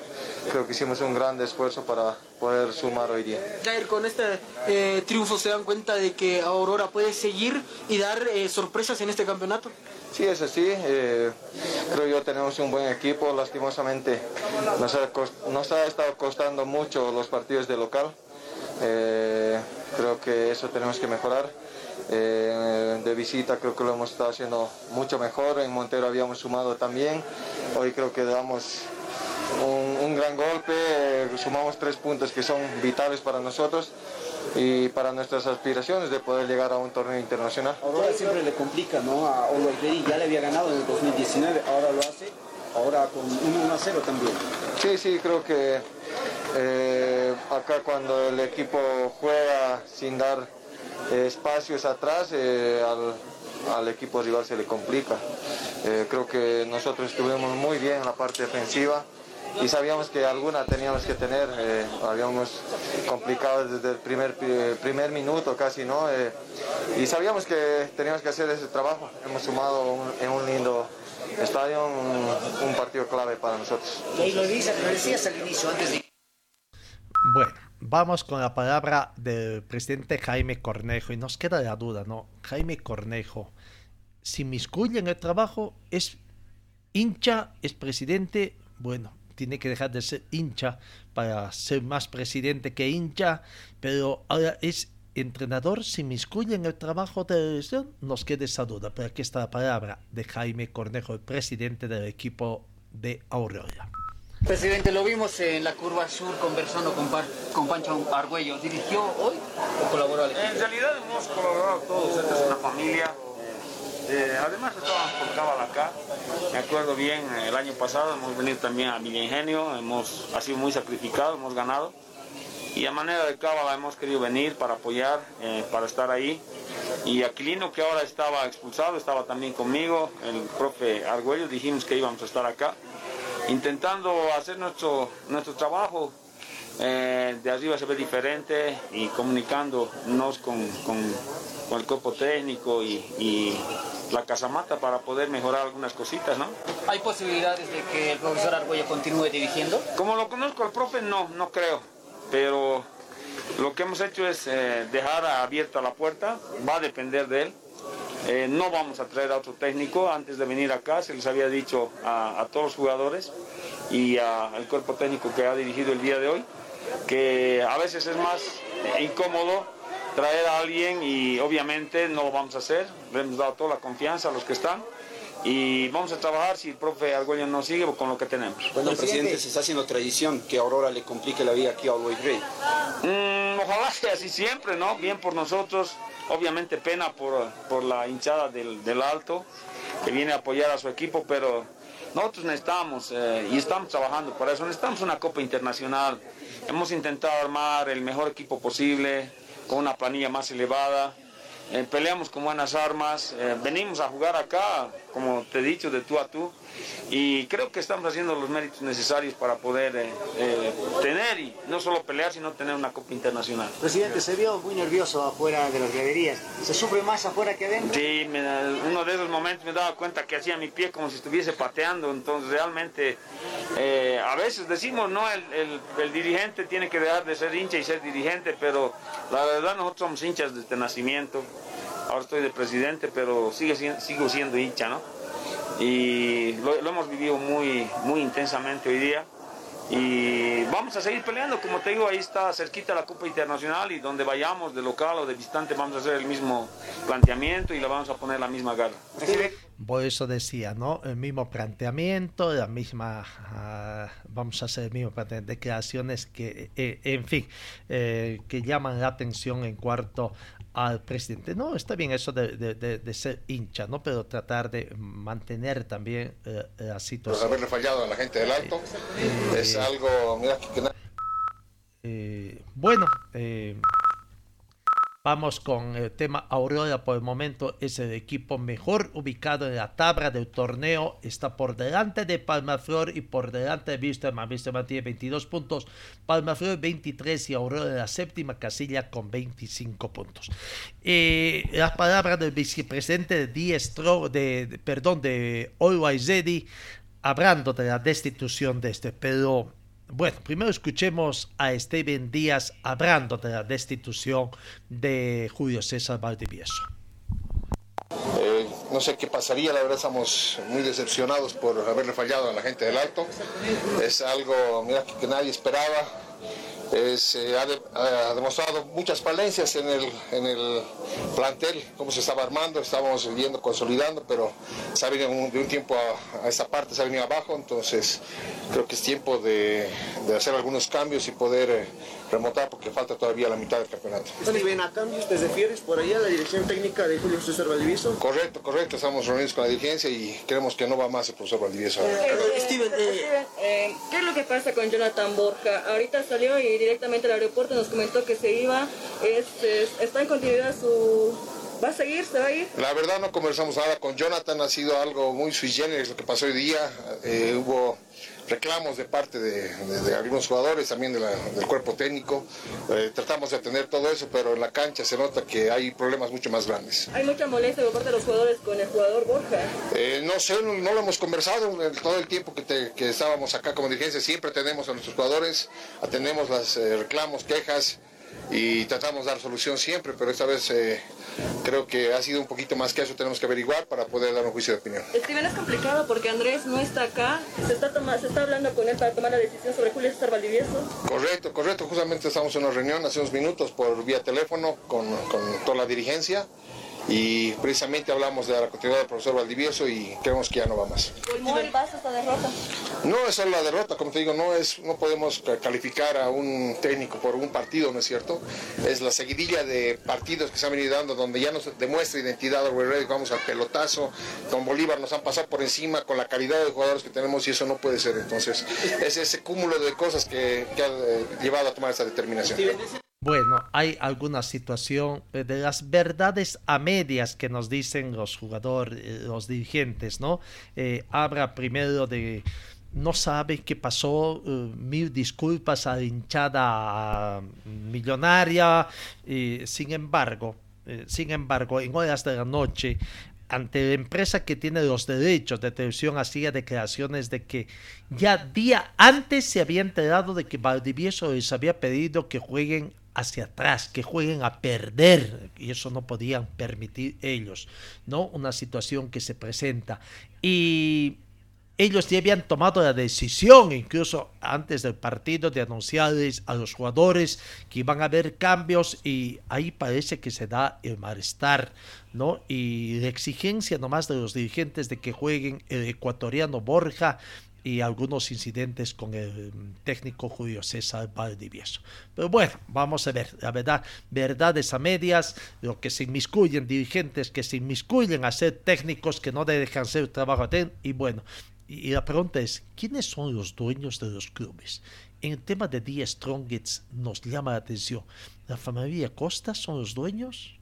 creo que hicimos un gran esfuerzo para poder sumar hoy día. Jair, con este eh, triunfo se dan cuenta de que Aurora puede seguir y dar eh, sorpresas en este campeonato. Sí, es así. Eh, creo yo tenemos un buen equipo. Lastimosamente nos ha, nos ha estado costando mucho los partidos de local. Eh, creo que eso tenemos que mejorar. Eh, de visita creo que lo hemos estado haciendo mucho mejor. En Montero habíamos sumado también. Hoy creo que damos un, un gran golpe. Eh, sumamos tres puntos que son vitales para nosotros y para nuestras aspiraciones de poder llegar a un torneo internacional. Aurora siempre le complica ¿no? a Ready, ya le había ganado en el 2019, ahora lo hace, ahora con 1 a 0 también. Sí, sí, creo que eh, acá cuando el equipo juega sin dar eh, espacios atrás, eh, al, al, equipo rival se le complica. Eh, creo que nosotros estuvimos muy bien en la parte defensiva y sabíamos que alguna teníamos que tener, eh, habíamos complicado desde el primer, primer minuto casi, ¿no? Eh, y sabíamos que teníamos que hacer ese trabajo. Hemos sumado un, en un lindo estadio un, un, partido clave para nosotros. Y lo decías al inicio, antes de... Bueno, vamos con la palabra del presidente Jaime Cornejo y nos queda la duda, ¿no? Jaime Cornejo, si miscuye en el trabajo, es hincha, es presidente, bueno, tiene que dejar de ser hincha para ser más presidente que hincha, pero ahora es entrenador, si miscuye en el trabajo de la nos queda esa duda. Pero aquí está la palabra de Jaime Cornejo, el presidente del equipo de Aurora. Presidente, lo vimos en la curva sur conversando con, Par con Pancho Argüello. ¿Dirigió hoy o colaboró? En realidad hemos colaborado todos, esta es una familia. Eh, además estábamos por Cábala acá, me acuerdo bien, el año pasado hemos venido también a Villa Ingenio, hemos sido muy sacrificado, hemos ganado y a manera de Cábala hemos querido venir para apoyar, eh, para estar ahí. Y Aquilino que ahora estaba expulsado, estaba también conmigo, el profe Argüello, dijimos que íbamos a estar acá, intentando hacer nuestro, nuestro trabajo. Eh, de arriba se ve diferente y comunicándonos con, con, con el cuerpo técnico y, y la casamata para poder mejorar algunas cositas, ¿no? ¿Hay posibilidades de que el profesor Argüello continúe dirigiendo? Como lo conozco al profe, no, no creo. Pero lo que hemos hecho es eh, dejar abierta la puerta, va a depender de él. Eh, no vamos a traer a otro técnico. Antes de venir acá se les había dicho a, a todos los jugadores y al cuerpo técnico que ha dirigido el día de hoy que a veces es más incómodo traer a alguien y obviamente no lo vamos a hacer. Le hemos dado toda la confianza a los que están y vamos a trabajar si el profe Argüello no sigue con lo que tenemos. Bueno, presidente, se está haciendo tradición que Aurora le complique la vida aquí a Always Ready. Mm, ojalá sea así siempre, ¿no? Bien por nosotros, obviamente pena por, por la hinchada del, del, Alto, que viene a apoyar a su equipo, pero nosotros necesitamos, eh, y estamos trabajando para eso, necesitamos una Copa Internacional. Hemos intentado armar el mejor equipo posible, con una planilla más elevada. Eh, peleamos con buenas armas, eh, venimos a jugar acá, como te he dicho, de tú a tú, y creo que estamos haciendo los méritos necesarios para poder eh, eh, tener y no solo pelear, sino tener una Copa Internacional. Presidente, se vio muy nervioso afuera de las graderías. ¿Se sufre más afuera que adentro? Sí, me uno de esos momentos me daba cuenta que hacía mi pie como si estuviese pateando, entonces realmente eh, a veces decimos, no, el, el- el dirigente tiene que dejar de ser hincha y ser dirigente, pero la verdad nosotros somos hinchas desde nacimiento, ahora estoy de presidente, pero sigue, sigo siendo hincha, ¿no? Y lo, hemos vivido muy, muy intensamente hoy día. Y vamos a seguir peleando, como te digo, ahí está cerquita la Copa Internacional y donde vayamos, de local o de visitante, vamos a hacer el mismo planteamiento y le vamos a poner la misma gana. Por eso decía, ¿no? El mismo planteamiento, la misma, ah, vamos a hacer el mismo planteamiento, declaraciones que, eh, en fin, eh, que llaman la atención en cuanto al presidente. No, está bien eso de, de- de- de ser hincha, ¿no? Pero tratar de mantener también eh, la situación. haberle fallado a la gente del Alto es algo, mira, que, Eh, bueno, eh, vamos con el tema Aurora. Por el momento es el equipo mejor ubicado en la tabla del torneo. Está por delante de Palmaflor y por delante de Wisterman. Wisterman tiene 22 puntos, Palmaflor 23 y Aurora en la séptima casilla con 25 puntos. Eh, las palabras del vicepresidente de de, perdón, de Always hablando de la destitución de este, pero bueno, primero escuchemos a Steven Díaz hablando de la destitución de Julio César Valdivieso. eh, no sé qué pasaría, la verdad estamos muy decepcionados por haberle fallado a la gente del Alto. Es algo, mira, que, que nadie esperaba. Es, eh, ha, de- ha demostrado muchas falencias en el, en el plantel, cómo se estaba armando, estábamos viendo, consolidando, pero se ha venido de un tiempo a, a esta parte, se ha venido abajo, entonces creo que es tiempo de, de hacer algunos cambios y poder eh, remontar porque falta todavía la mitad del campeonato. ven a cambios? ¿Te refieres por allá a la dirección técnica de Julio César Valdivieso? Correcto, correcto, estamos reunidos con la dirigencia y creemos que no va más el profesor Valdivieso. ahora. Eh, Steven, eh, ¿qué es lo que pasa con Jonathan Borja? Ahorita salió y directamente al aeropuerto nos comentó que se iba, es, es- está en continuidad su... ¿Va a seguir? ¿Se va a ir? La verdad no conversamos nada con Jonathan, ha sido algo muy sui generis lo que pasó hoy día. Eh, hubo reclamos de parte de, de- de algunos jugadores, también de la- del cuerpo técnico. Eh, tratamos de atender todo eso, pero en la cancha se nota que hay problemas mucho más grandes. Hay mucha molestia por parte de los jugadores con el jugador Borja. Eh, no sé, no, no lo hemos conversado en todo el tiempo que, te- que estábamos acá como dirigencia. Siempre atendemos a nuestros jugadores, atendemos los reclamos, quejas y tratamos de dar solución siempre, pero esta vez eh, creo que ha sido un poquito más que eso. Tenemos que averiguar para poder dar un juicio de opinión. Steven, es complicado porque Andrés no está acá. Se está, toma- se está hablando con él para tomar la decisión sobre Julio César Valdivieso. Correcto, correcto. Justamente estamos en una reunión hace unos minutos por vía teléfono con, con toda la dirigencia y precisamente hablamos de la continuidad del profesor Valdivieso y creemos que ya no va más. ¿Cómo pasa esta derrota? No es solo la derrota, como te digo, no es, no podemos ca- calificar a un técnico por un partido, ¿no es cierto? Es la seguidilla de partidos que se han venido dando donde ya nos demuestra identidad vamos al pelotazo, con Bolívar nos han pasado por encima con la calidad de jugadores que tenemos y eso no puede ser. Entonces, es ese cúmulo de cosas que, que ha eh, llevado a tomar esta determinación. Bueno, hay alguna situación eh, de las verdades a medias que nos dicen los jugadores, eh, los dirigentes, ¿no? Eh, habla primero de no sabe qué pasó, eh, mil disculpas a la hinchada millonaria, sin embargo, sin embargo, en horas de la noche, ante la empresa que tiene los derechos de televisión hacía declaraciones de que ya día antes se había enterado de que Valdivieso les había pedido que jueguen hacia atrás, que jueguen a perder, y eso no podían permitir ellos, ¿no? Una situación que se presenta. Y ellos ya habían tomado la decisión, incluso antes del partido, de anunciarles a los jugadores que iban a haber cambios y ahí parece que se da el malestar, ¿no? Y la exigencia nomás de los dirigentes de que jueguen el ecuatoriano Borja y algunos incidentes con el técnico Julio César Valdivieso. Pero bueno, vamos a ver, la verdad, verdades a medias, lo que se inmiscuyen dirigentes que se inmiscuyen a ser técnicos que no dejan hacer trabajo a ten, y bueno, y la pregunta es, ¿quiénes son los dueños de los clubes? En el tema de The Strongest nos llama la atención, ¿la familia Costa son los dueños?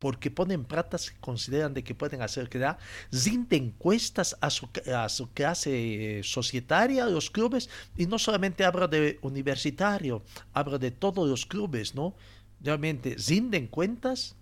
Porque ponen pratas que consideran de que pueden hacer que da, rinden encuestas a su, clase societaria, a los clubes, y no solamente hablo de universitario, hablo de todos los clubes, ¿no? Realmente rinden cuentas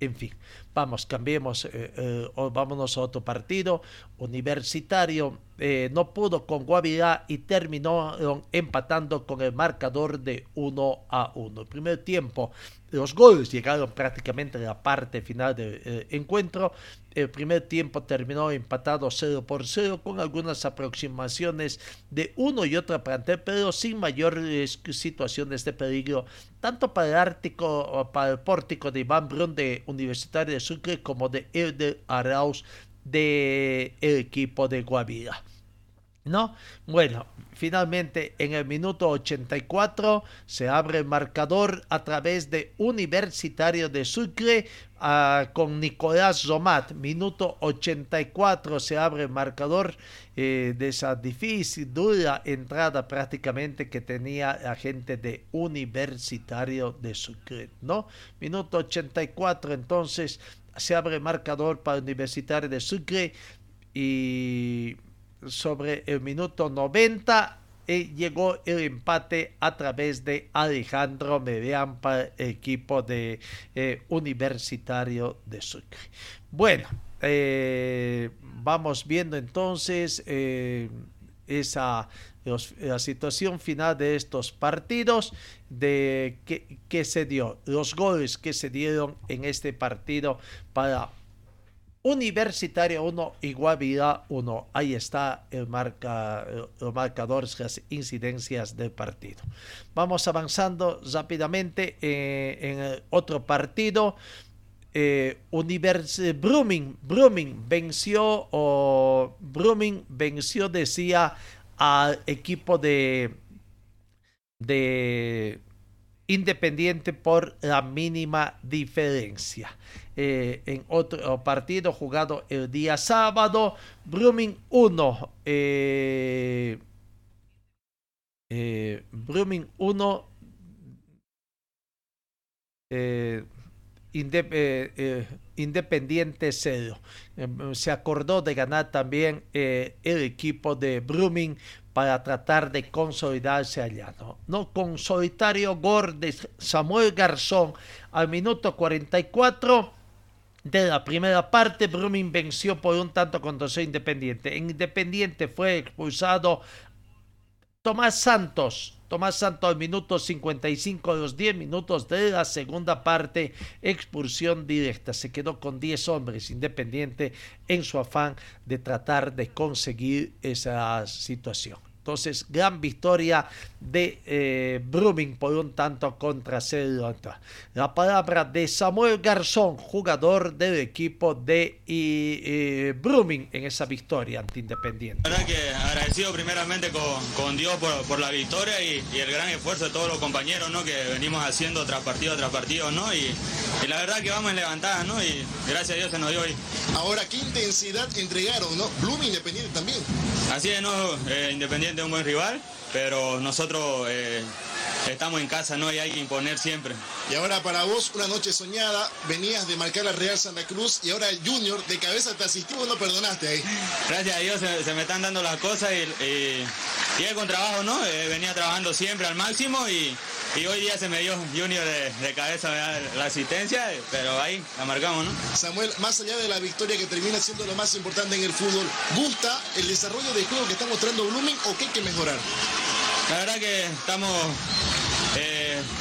en fin, vamos, cambiemos, eh, eh, vámonos a otro partido. Universitario eh, no pudo con Guavirá y terminó empatando con el marcador de 1 a 1. El primer tiempo, los goles llegaron prácticamente a la parte final del encuentro. El primer tiempo terminó empatado 0 por 0 con algunas aproximaciones de uno y otro plantel, pero sin mayores situaciones de peligro, tanto para el Ártico, para el pórtico de Iván Brun de Universitario de Como de Elder Arauz del equipo de Guavira. ¿No? Bueno, finalmente en el minuto 84 se abre el marcador a través de Universitario de Sucre ah, con Nicolás Zomat. Minuto 84 se abre el marcador eh, de esa difícil, dura entrada prácticamente que tenía la gente de Universitario de Sucre. ¿No? Minuto 84 entonces se abre marcador para Universitario de Sucre y sobre el minuto 90 eh, llegó el empate a través de Alejandro Median para el equipo de eh, Universitario de Sucre. Bueno, eh, vamos viendo entonces esa la situación final de estos partidos de que se dio, los goles que se dieron en este partido para Universitario 1 y Guavirá 1. Ahí está el, marca, el marcador, las incidencias del partido. Vamos avanzando rápidamente eh, en otro partido. Eh, Univers Brumming venció o Brumming venció decía al equipo de de Independiente por la mínima diferencia. Eh, en otro partido jugado el día sábado. Brumming 1. Eh, eh, Brumming 1. Independiente 0. se acordó de ganar también el equipo de Brumming para tratar de consolidarse allá. No, no con solitario gol de Samuel Garzón al minuto 44 de la primera parte, Brumming venció por un tanto contra su Independiente. En Independiente fue expulsado Tomás Santos. Tomás Santos al minuto 55 de los 10 minutos de la segunda parte, expulsión directa. Se quedó con 10 hombres Independiente en su afán de tratar de conseguir esa situación. Entonces, gran victoria de eh, Brumming por un tanto contra Cero. La palabra de Samuel Garzón, jugador del equipo de y, Brumming en esa victoria ante Independiente. La verdad que agradecido primeramente con, Dios por, la victoria y, el gran esfuerzo de todos los compañeros ¿no? que venimos haciendo tras partido tras partido. ¿no? Y, la verdad que vamos en levantada ¿no? y gracias a Dios se nos dio hoy. Ahora, ¿qué intensidad entregaron? ¿no? Brumming Independiente también. Así es, ¿no? Eh, Independiente un buen rival, pero nosotros eh, estamos en casa, ¿no? Y hay que imponer siempre. Y ahora para vos, una noche soñada, venías de marcar la Real Santa Cruz y ahora Junior de cabeza te asistió, no perdonaste ahí. Gracias a Dios se, me están dando las cosas y, y, con trabajo, ¿no? Eh, venía trabajando siempre al máximo y, y hoy día se me dio Junior de, cabeza la asistencia, pero ahí la marcamos, ¿no? Samuel, más allá de la victoria que termina siendo lo más importante en el fútbol, ¿gusta el desarrollo de juego que está mostrando Blooming o qué hay que mejorar? La verdad que estamos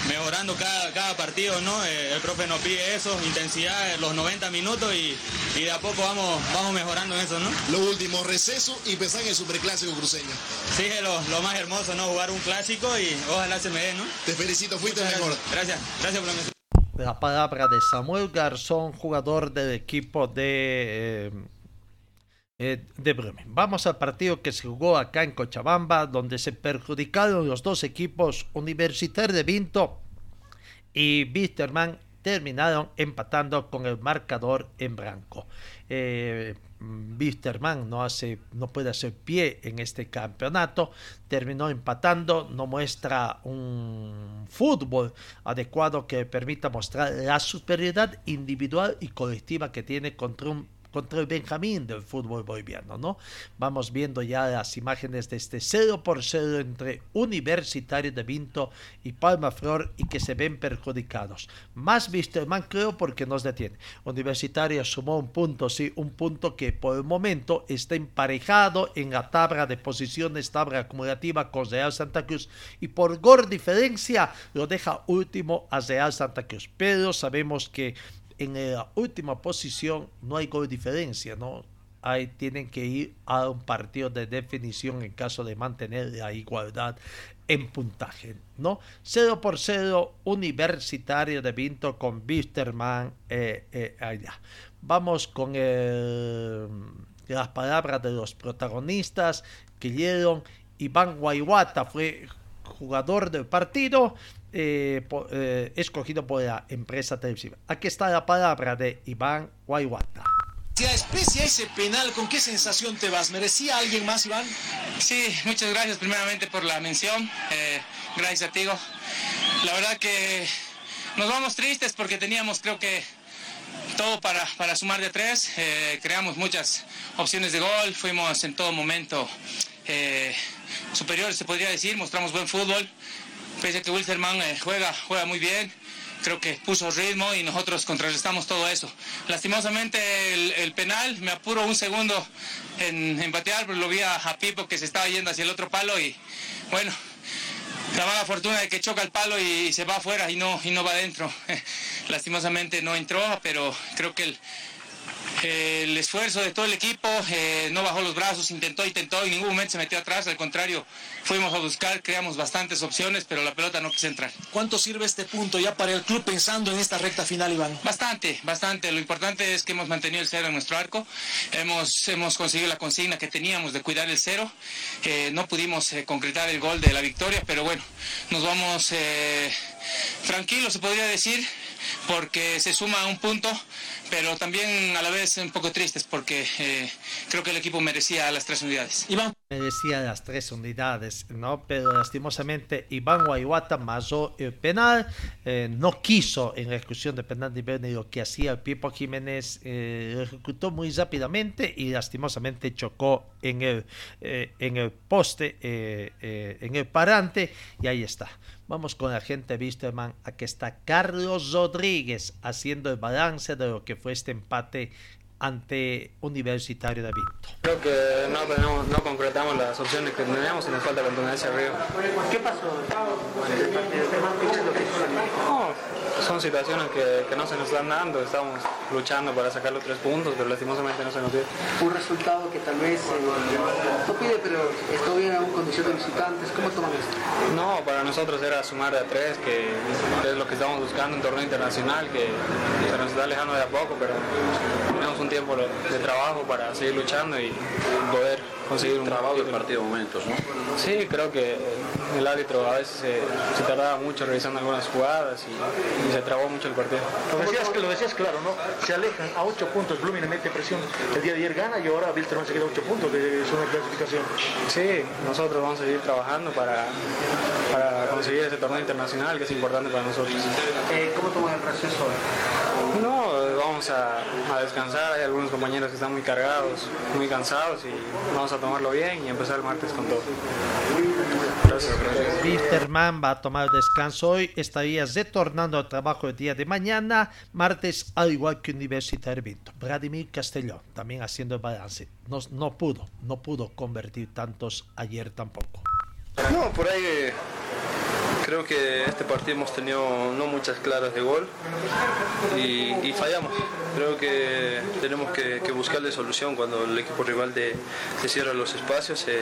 mejorando cada, partido, ¿no? Eh, el profe nos pide eso, intensidad, los 90 minutos y, de a poco vamos, vamos mejorando en eso, ¿no? Lo último, receso y pensar en el superclásico cruceño. Sí, es lo, más hermoso, ¿no? Jugar un clásico y ojalá se me dé, ¿no? Te felicito, fuiste mejor. Gracias, gracias por la La palabra de Samuel Garzón, jugador del equipo de... Eh, eh, de Bremen. Vamos al partido que se jugó acá en Cochabamba, donde se perjudicaron los dos equipos, Universitario de Vinto y Wisterman terminaron empatando con el marcador en blanco. Eh, no, no puede hacer pie en este campeonato, terminó empatando, no muestra un fútbol adecuado que permita mostrar la superioridad individual y colectiva que tiene contra un contra el Benjamín del fútbol boliviano, ¿no? Vamos viendo ya las imágenes de este 0 por 0 entre Universitario de Vinto y Palma Flor y que se ven perjudicados. Más Wisterman creo porque nos detiene. Universitario sumó un punto, sí, un punto que por el momento está emparejado en la tabla de posiciones, tabla acumulativa con Real Santa Cruz y por gol diferencia lo deja último a Real Santa Cruz. Pero sabemos que en la última posición no hay gol diferencia, ¿no? Ahí tienen que ir a un partido de definición en caso de mantener la igualdad en puntaje, ¿no? 0 por 0, Universitario de Vinto con Wisterman eh, eh, allá. Vamos con las palabras de los protagonistas que dieron. Iván Guayuata fue jugador del partido eh, po, eh, escogido por la empresa televisiva. Aquí está la palabra de Iván Guayuata. Si especia ese penal, ¿con qué sensación te vas? ¿Merecía alguien más, Iván? Sí, muchas gracias primeramente por la mención. Eh, gracias a ti. La verdad que nos vamos tristes porque teníamos, creo que, todo para, para sumar de tres. Eh, creamos muchas opciones de gol, fuimos en todo momento eh, superiores, se podría decir, mostramos buen fútbol. Pese que Wilterman eh, juega, juega muy bien, creo que puso ritmo y nosotros contrarrestamos todo eso. Lastimosamente el, penal, me apuro un segundo en, en patear, pero lo vi a, a, Pipo que se estaba yendo hacia el otro palo y bueno, la mala fortuna de que choca el palo y, se va afuera y no, y no va adentro. Lastimosamente no entró, pero creo que el, el esfuerzo de todo el equipo, eh, no bajó los brazos, intentó, intentó, y en ningún momento se metió atrás, al contrario, fuimos a buscar, creamos bastantes opciones, pero la pelota no quiso entrar. ¿Cuánto sirve este punto ya para el club pensando en esta recta final, Iván? Bastante, bastante. Lo importante es que hemos mantenido el cero en nuestro arco, hemos, hemos conseguido la consigna que teníamos de cuidar el cero, eh, no pudimos eh, concretar el gol de la victoria, pero bueno, nos vamos tranquilos, se podría decir, porque se suma un punto, pero también a la vez un poco tristes porque eh, creo que el equipo merecía las tres unidades. Iván. Merecía las tres unidades, ¿no? Pero lastimosamente Iván Guayuata masó el penal, eh, no quiso en la ejecución de penal de Berni lo que hacía el Pipo Jiménez, eh, lo ejecutó muy rápidamente y lastimosamente chocó en el, eh, en el poste, en el parante y ahí está. Vamos con la gente Wisterman. Aquí está Carlos Rodríguez haciendo el balance de lo que fue este empate ante Universitario de Vinto. Creo que no, tenemos, no concretamos las opciones que teníamos y nos falta contundencia arriba. ¿Qué pasó? No, son situaciones que, que, no se nos están dando, estamos luchando para sacar los tres puntos, pero lastimosamente no se nos dio. Un resultado que tal vez eh, no pide, pero esto viene a una condición de visitantes, ¿cómo toman esto? No, para nosotros era sumar de a tres, que es lo que estamos buscando en torneo internacional, que se nos está alejando de a poco, pero tenemos un tiempo de trabajo para seguir luchando y poder conseguir un trabajo de partido momentos, ¿no? Sí, creo que el árbitro a veces se, se tardaba mucho revisando algunas jugadas y, y, se trabó mucho el partido. Lo decías, lo decías claro, ¿no? Se alejan a 8 puntos, Blooming mete presión. El día de ayer gana y ahora Wilterman se queda a 8 puntos de su clasificación. Sí, nosotros vamos a seguir trabajando para, para conseguir ese torneo internacional que es importante para nosotros. Eh, ¿Cómo toman el receso? No, vamos a, a, descansar, hay algunos compañeros que están muy cargados, muy cansados y vamos a tomarlo bien y empezar el martes con todo. Gracias. Wisterman va a tomar descanso hoy, estaría retornando al trabajo el día de mañana, martes, al igual que Universitario Vinto. Vladimir Castellón, también haciendo el balance. No, no pudo, no pudo convertir tantos ayer tampoco. No, por ahí creo que este partido hemos tenido no muchas claras de gol y, fallamos. Creo que tenemos que, buscarle solución cuando el equipo rival te, cierra los espacios eh,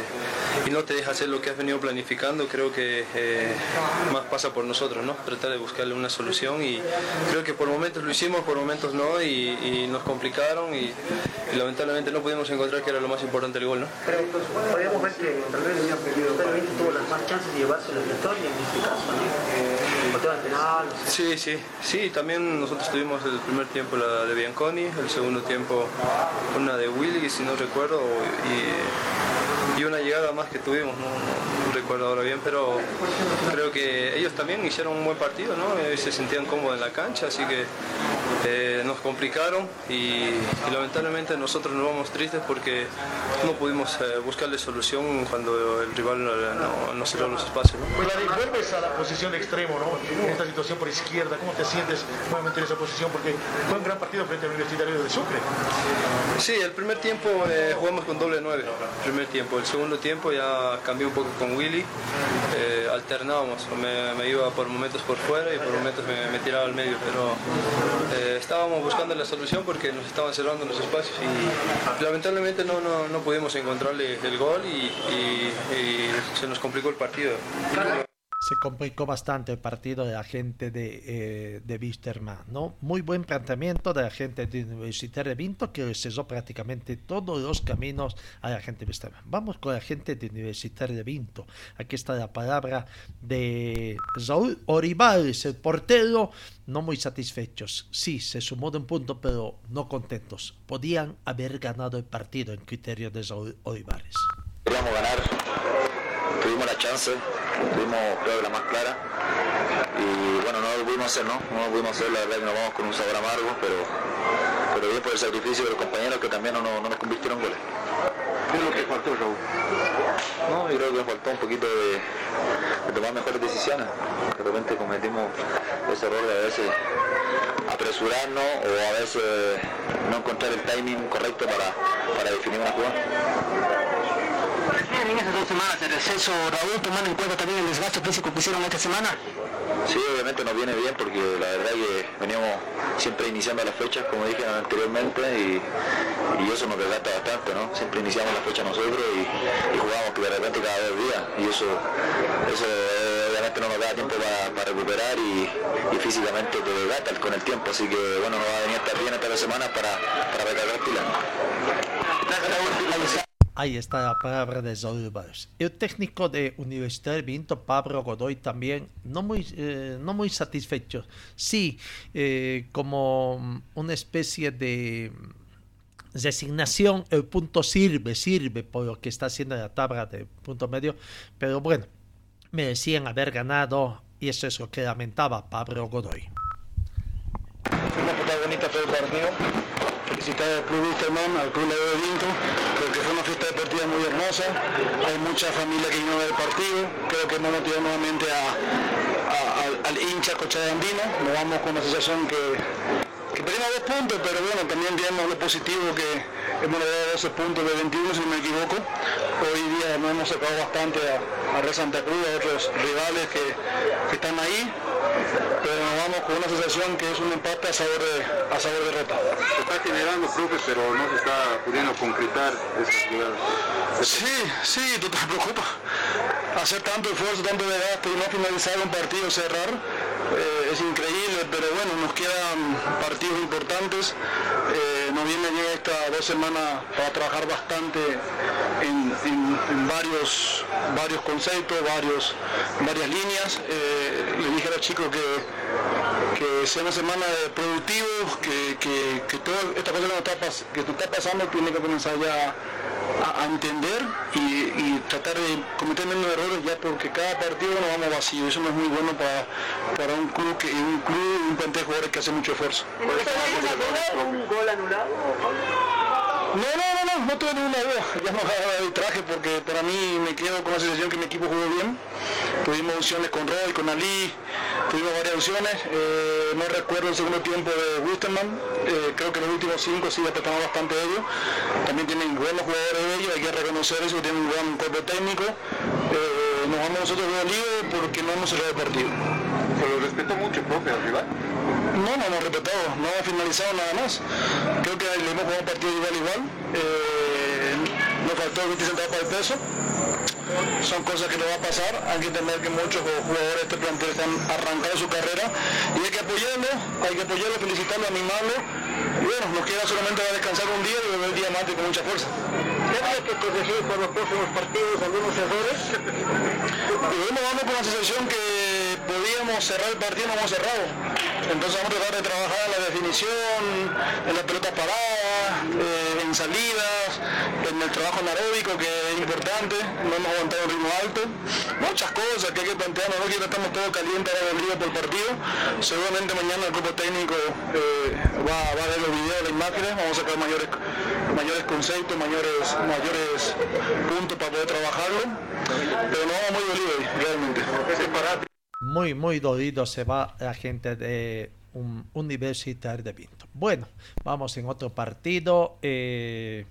y no te deja hacer lo que has venido planificando. Creo que eh, más pasa por nosotros, ¿no? Tratar de buscarle una solución y creo que por momentos lo hicimos, por momentos no y, nos complicaron y, lamentablemente no pudimos encontrar que era lo más importante el gol, ¿no? Pero podríamos ver que tal vez tuvo las más chances de llevarse la victoria en este. Sí, sí, sí, también nosotros tuvimos el primer tiempo la de Bianconi, el segundo tiempo una de Willy, si no recuerdo, y, y una llegada más que tuvimos, no, no recuerdo ahora bien, pero creo que ellos también hicieron un buen partido, ¿no? Eh, se sentían cómodos en la cancha, así que eh, nos complicaron y, y lamentablemente nosotros nos vamos tristes porque no pudimos eh, buscarle solución cuando el rival no, no- no cerró los espacios. ¿no? Pues David, vuelves a la posición de extremo, ¿no? En esta situación por izquierda, ¿cómo te sientes nuevamente en esa posición? Porque fue un gran partido frente al Universitario de Sucre. Sí, el primer tiempo eh, jugamos con doble 9, primer tiempo. El segundo tiempo ya cambié un poco con Willy, eh, alternábamos, me, iba por momentos por fuera y por momentos me, tiraba al medio, pero eh, estábamos buscando la solución porque nos estaban cerrando los espacios y lamentablemente no, no, no pudimos encontrarle el gol y se nos complicó el partido. Se complicó bastante el partido de la gente de, eh, de Wisterman, ¿no? Muy buen planteamiento de la gente de Universitario de Vinto que cesó prácticamente todos los caminos a la gente de Wisterman. Vamos con la gente de Universitario de Vinto. Aquí está la palabra de Saúl Oribales, el portero, no muy satisfechos. Sí, se sumó de un punto, pero no contentos. Podían haber ganado el partido en criterio de Saúl Oribales. Queríamos ganar, tuvimos la chance, tuvimos creo la más clara y bueno, no lo pudimos hacer, ¿no? No lo pudimos hacer, la verdad que nos vamos con un sabor amargo, pero, pero bien por el sacrificio de los compañeros que también no, nos- no nos convirtieron goles. ¿Qué es lo que faltó, Raúl? No, yo creo que faltó un poquito de, de tomar mejores decisiones. De repente cometimos ese error de a veces apresurarnos o a veces no encontrar el timing correcto para, para definir una jugada. En esas dos semanas de receso, Raúl, tomando en cuenta también el desgaste físico que hicieron esta semana? Sí, obviamente nos viene bien porque la verdad que veníamos siempre iniciando las fechas, como dije anteriormente, y, y eso nos desgasta bastante, ¿no? Siempre iniciamos la fecha nosotros y, y jugamos que de repente cada dos días, y eso, eso eh, obviamente no nos da tiempo para, para recuperar y, y físicamente te desgasta con el tiempo, así que bueno, nos va a venir estar bien estas dos semanas para, para recargar pilas. Ahí está la palabra de Valls. El técnico de Universidad de Vinto, Pablo Godoy, también no muy, eh, no muy satisfecho. Sí, eh, como una especie de resignación, el punto sirve, sirve por lo que está haciendo la tabla de punto medio, pero bueno, merecían haber ganado y eso es lo que lamentaba Pablo Godoy. Una protagonista todo el partido. Felicitar al Club de Vinto, porque fue una fiesta deportiva muy hermosa. Hay mucha familia que vino a ver el partido. Creo que hemos motivado nuevamente a, al, hincha Cocha Andino. Nos vamos con una sensación que, que perdimos dos puntos, pero bueno, también vemos lo positivo que hemos logrado 12 puntos de 21, si no me equivoco. Hoy día nos hemos sacado bastante a, a Real Santa Cruz, a otros rivales que, que están ahí pero nos con una sensación que es un empate a sabor de, a sabor de derrota. Se está generando, profe, pero no se está pudiendo concretar esas jugadas. Sí, sí, tú te preocupas. Hacer tanto esfuerzo, tanto desgaste y no finalizar un partido, cerrar, eh, es increíble, pero bueno, nos quedan partidos importantes. Eh, nos viene bien estas dos semanas para trabajar bastante en, en- en varios, varios conceptos, varios, varias líneas. Eh, le dije a los chicos que, que sea una semana de productivos, que, que, que toda esta cosa que nos está, que pasando tiene que comenzar ya a, a entender y, y tratar de cometer menos errores ya porque cada partido nos vamos vacío. Eso no es muy bueno para, para un club que un club un plantel de jugadores que hace mucho esfuerzo. ¿Un gol anulado? No, no, no, no, no tuve ninguna duda. Ya no hablaba de traje porque para mí me quedo con la sensación que mi equipo jugó bien. Tuvimos opciones con Roy, con Ali, tuvimos varias opciones. Eh, no recuerdo el segundo tiempo de Wisterman. Eh, creo que los últimos cinco sí apretamos bastante de ellos. También tienen buenos jugadores de ellos, hay que reconocer eso, tienen un buen cuerpo técnico. Eh, nos vamos nosotros dolidos porque no hemos cerrado el partido. Se lo respetó mucho, profe, al rival. No, no hemos respetado, no hemos finalizado nada más. Creo que le hemos jugado un partido igual igual. Nos faltó 20 centavos para el peso. Son cosas que nos va a pasar. Hay que entender que muchos jugadores de este plantel están arrancando su carrera y hay que apoyarlo, hay que apoyarlo, felicitarlo, animarlo. Y bueno, nos queda solamente descansar un día y volver el día martes con mucha fuerza. ¿Tendría que corregir por los próximos partidos algunos errores? Y bueno, vamos con la sensación que podíamos cerrar el partido, no hemos cerrado. Entonces vamos a tratar de trabajar la definición, en las pelotas paradas, eh, en salidas, en el trabajo anaeróbico que es importante, no hemos aguantado un ritmo alto, muchas cosas que hay que plantear, no estamos todos calientes ahora del río por partido. Seguramente mañana el grupo técnico eh, va, a ver los videos, las imágenes, vamos a sacar mayores, mayores conceptos, mayores, mayores puntos para poder trabajarlo. Pero no vamos muy dolidos realmente. Muy, muy dolido se va la gente de un Universitario de Vinto. Bueno, vamos en otro partido. Eh,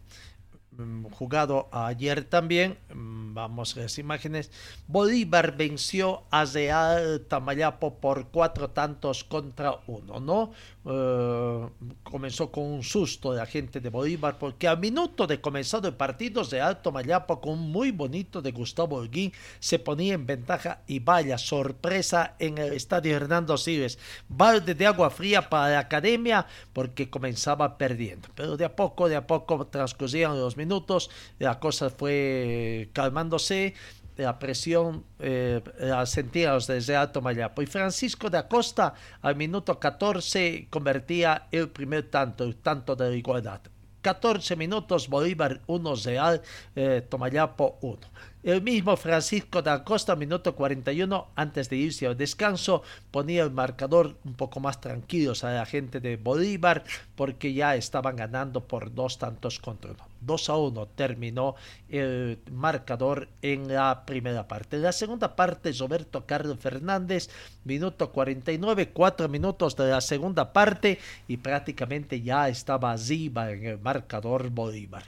jugado ayer también. Mm, vamos a las imágenes. Bolívar venció a Real Tamayapo por cuatro tantos contra uno, ¿no? Eh, comenzó con un susto de la gente de Bolívar porque a minuto de comenzado el partido Real Tamayapo con un muy bonito de Gustavo Holguín se ponía en ventaja y vaya sorpresa en el estadio Hernando Siles. Balde de agua fría para la academia porque comenzaba perdiendo. Pero de a poco, de a poco transcurrieron los minutos minutos, la cosa fue calmándose, la presión eh, la sentíamos desde Alto Mayapo. Y Francisco de Acosta al minuto 14 convertía el primer tanto, el tanto de igualdad. 14 minutos Bolívar 1 Real, eh, Tomayapo 1. El mismo Francisco da Costa, minuto 41, antes de irse al descanso, ponía el marcador un poco más tranquilos a la gente de Bolívar porque ya estaban ganando por dos tantos contra uno. 2 a 1 terminó el marcador en la primera parte. La segunda parte, Roberto Carlos Fernández, minuto 49, cuatro minutos de la segunda parte y prácticamente ya estaba arriba en el marcador Bolívar.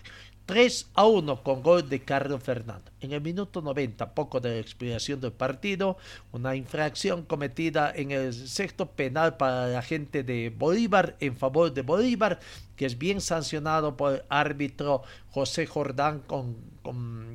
3 a 1 con gol de Carlos Fernando. En el minuto 90, poco de la expiración del partido, una infracción cometida en el sexto penal para la gente de Bolívar en favor de Bolívar, que es bien sancionado por el árbitro José Jordán con,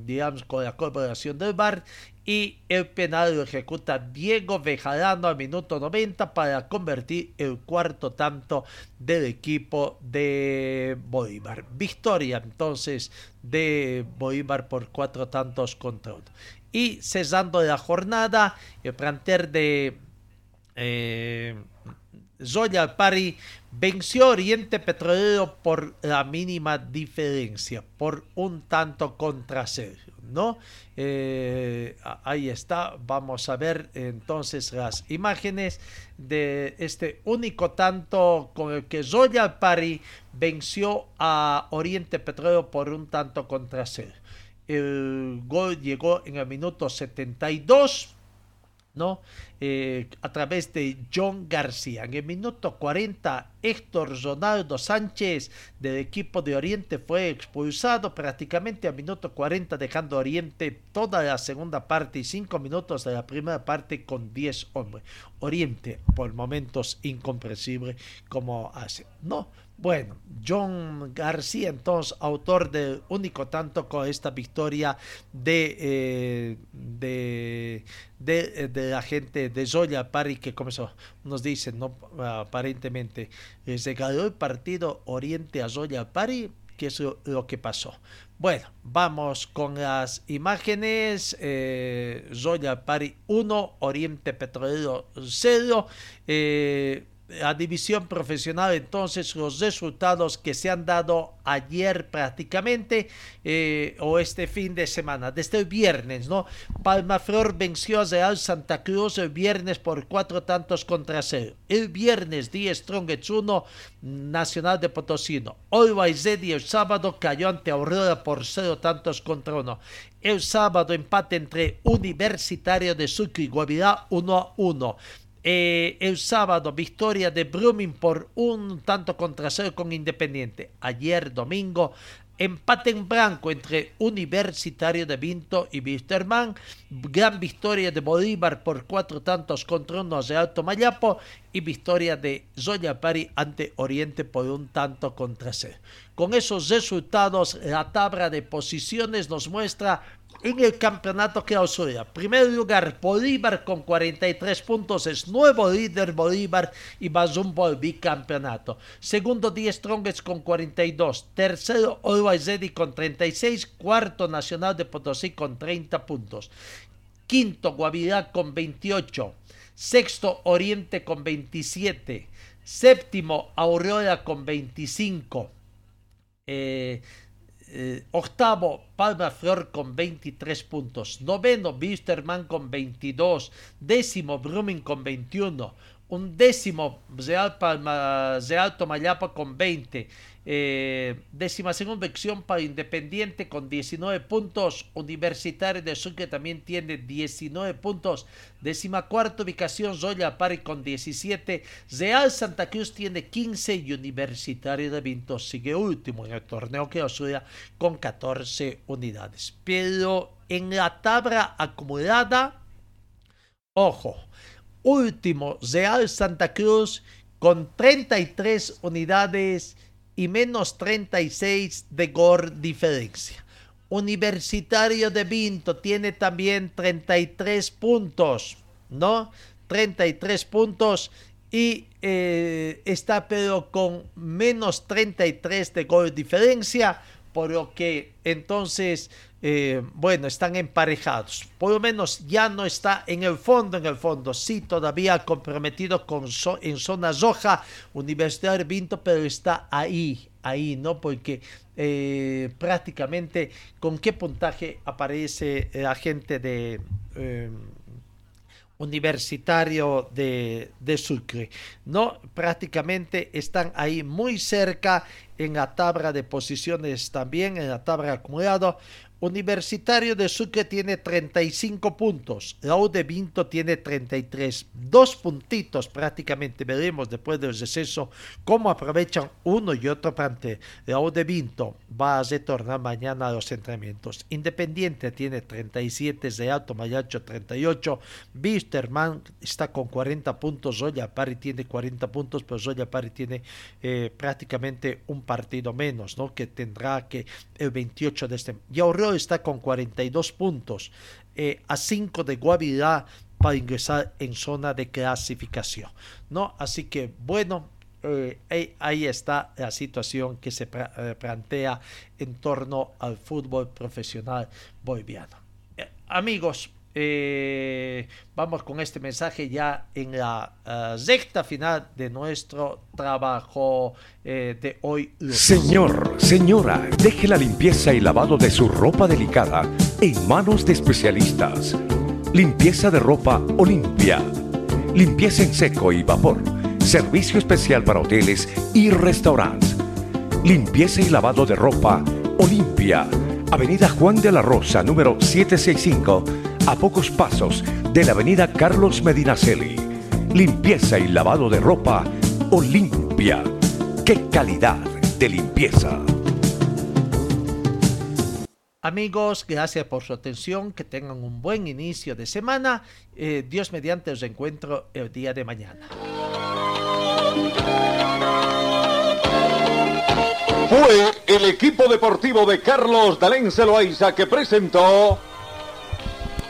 digamos, con la colaboración del VAR y el penal lo ejecuta Diego Bejarano al minuto 90 para convertir el cuarto tanto del equipo de Bolívar. Victoria entonces de Bolívar por cuatro tantos contra uno. Y cesando la jornada, el planter de eh, Zoya Pari venció Oriente Petrolero por la mínima diferencia, por un tanto contra Sergio. ¿no? Eh, ahí está, vamos a ver entonces las imágenes de este único tanto con el que Zoya Pari venció a Oriente Petróleo por un tanto contra cero. El gol llegó en el minuto 72 ¿no? Eh, a través de John García. En el minuto 40, Héctor Ronaldo Sánchez del equipo de Oriente fue expulsado prácticamente a minuto 40, dejando Oriente toda la segunda parte y cinco minutos de la primera parte con 10 hombres. Oriente, por momentos incomprensible como hace. No, bueno, John García, entonces, autor del único tanto con esta victoria de, eh, de, de, la gente de Zoya Pari, que como nos dicen, ¿no? aparentemente, se ganó el partido Oriente a Zoya Pari, que es lo, que pasó. Bueno, vamos con las imágenes. Eh, Zoya Pari 1, Oriente Petrolero 0. Eh, la división profesional, entonces los resultados que se han dado ayer prácticamente eh, o este fin de semana, desde el viernes, ¿no? Palmaflor venció a Real Santa Cruz el viernes por cuatro tantos contra cero. El viernes, día Strongets 1, Nacional de Potosino. Always Ready el sábado cayó ante Aurora por cero tantos contra uno. El sábado empate entre Universitario de Sucre y Guavirá 1 a 1. Eh, el sábado, victoria de Brumming por un tanto contra cero con Independiente. Ayer, domingo, empate en blanco entre Universitario de Vinto y Wisterman. Gran victoria de Bolívar por cuatro tantos contra uno de Alto Mayapo. Y victoria de Zoya Pari ante Oriente por un tanto contra cero. Con esos resultados, la tabla de posiciones nos muestra en el campeonato clausura. Primer lugar, Bolívar con 43 puntos, es nuevo líder Bolívar y rumbo al bicampeonato. Segundo, Die Strongest con 42. Tercero, Always Ready con 36. Cuarto, Nacional de Potosí con 30 puntos. Quinto, Guavirá con 28. Sexto, Oriente con 27. Séptimo, Aurora con 25. Eh, eh, octavo, Palma Flor con 23 puntos. Noveno, Bisterman con 22. Décimo, Brumming con 21. Un décimo, Real, Palma, Real Tomayapa con 20. Eh, décima segunda sección para Independiente con 19 puntos. Universitario de Sucre también tiene 19 puntos. Décima cuarta ubicación Zoya Pari con 17. Real Santa Cruz tiene 15 y Universitario de Vinto sigue último en el torneo que Osura con 14 unidades. Pero en la tabla acumulada, ojo, último Real Santa Cruz con 33 unidades y menos 36 de gol diferencia. Universitario de Vinto tiene también 33 puntos, ¿no? 33 puntos y eh, está pero con menos 33 de gol diferencia, por lo que entonces, eh, bueno, están emparejados. Por lo menos ya no está en el fondo, en el fondo, sí, todavía comprometido con en zona roja, Universidad de Vinto, pero está ahí, ahí, ¿no? Porque eh, prácticamente con qué puntaje aparece la gente de universitario de, de, Sucre. No, prácticamente están ahí muy cerca en la tabla de posiciones también, en la tabla acumulada. Universitario de Sucre tiene 35 puntos, la de Vinto tiene 33, dos puntitos prácticamente. Veremos después del receso cómo aprovechan uno y otro plantel. La U de Vinto va a retornar mañana a los entrenamientos. Independiente tiene 37, de Alto Mayacho 38, Bisterman está con 40 puntos, Zoya Pari tiene 40 puntos, pero Zoya Pari tiene eh, prácticamente un partido menos, ¿no? Que tendrá que el 28 de este. Y está con 42 puntos, eh, a 5 de Guavirá para ingresar en zona de clasificación. ¿no? Así que bueno, eh, ahí está la situación que se eh, plantea en torno al fútbol profesional boliviano. amigos, eh, vamos con este mensaje ya en la uh, recta final de nuestro trabajo eh, de hoy. Señor, señora, deje la limpieza y lavado de su ropa delicada en manos de especialistas. Limpieza de ropa Olimpia. Limpieza en seco y vapor. Servicio especial para hoteles y restaurantes. Limpieza y lavado de ropa Olimpia. Avenida Juan de la Rosa, número 765 a pocos pasos de la avenida Carlos Medinaceli. Limpieza y lavado de ropa Olimpia. ¡Qué calidad de limpieza! Amigos, gracias por su atención, que tengan un buen inicio de semana. Eh, Dios mediante os encuentro el día de mañana. Fue el equipo deportivo de Carlos Dalén Celoaiza que presentó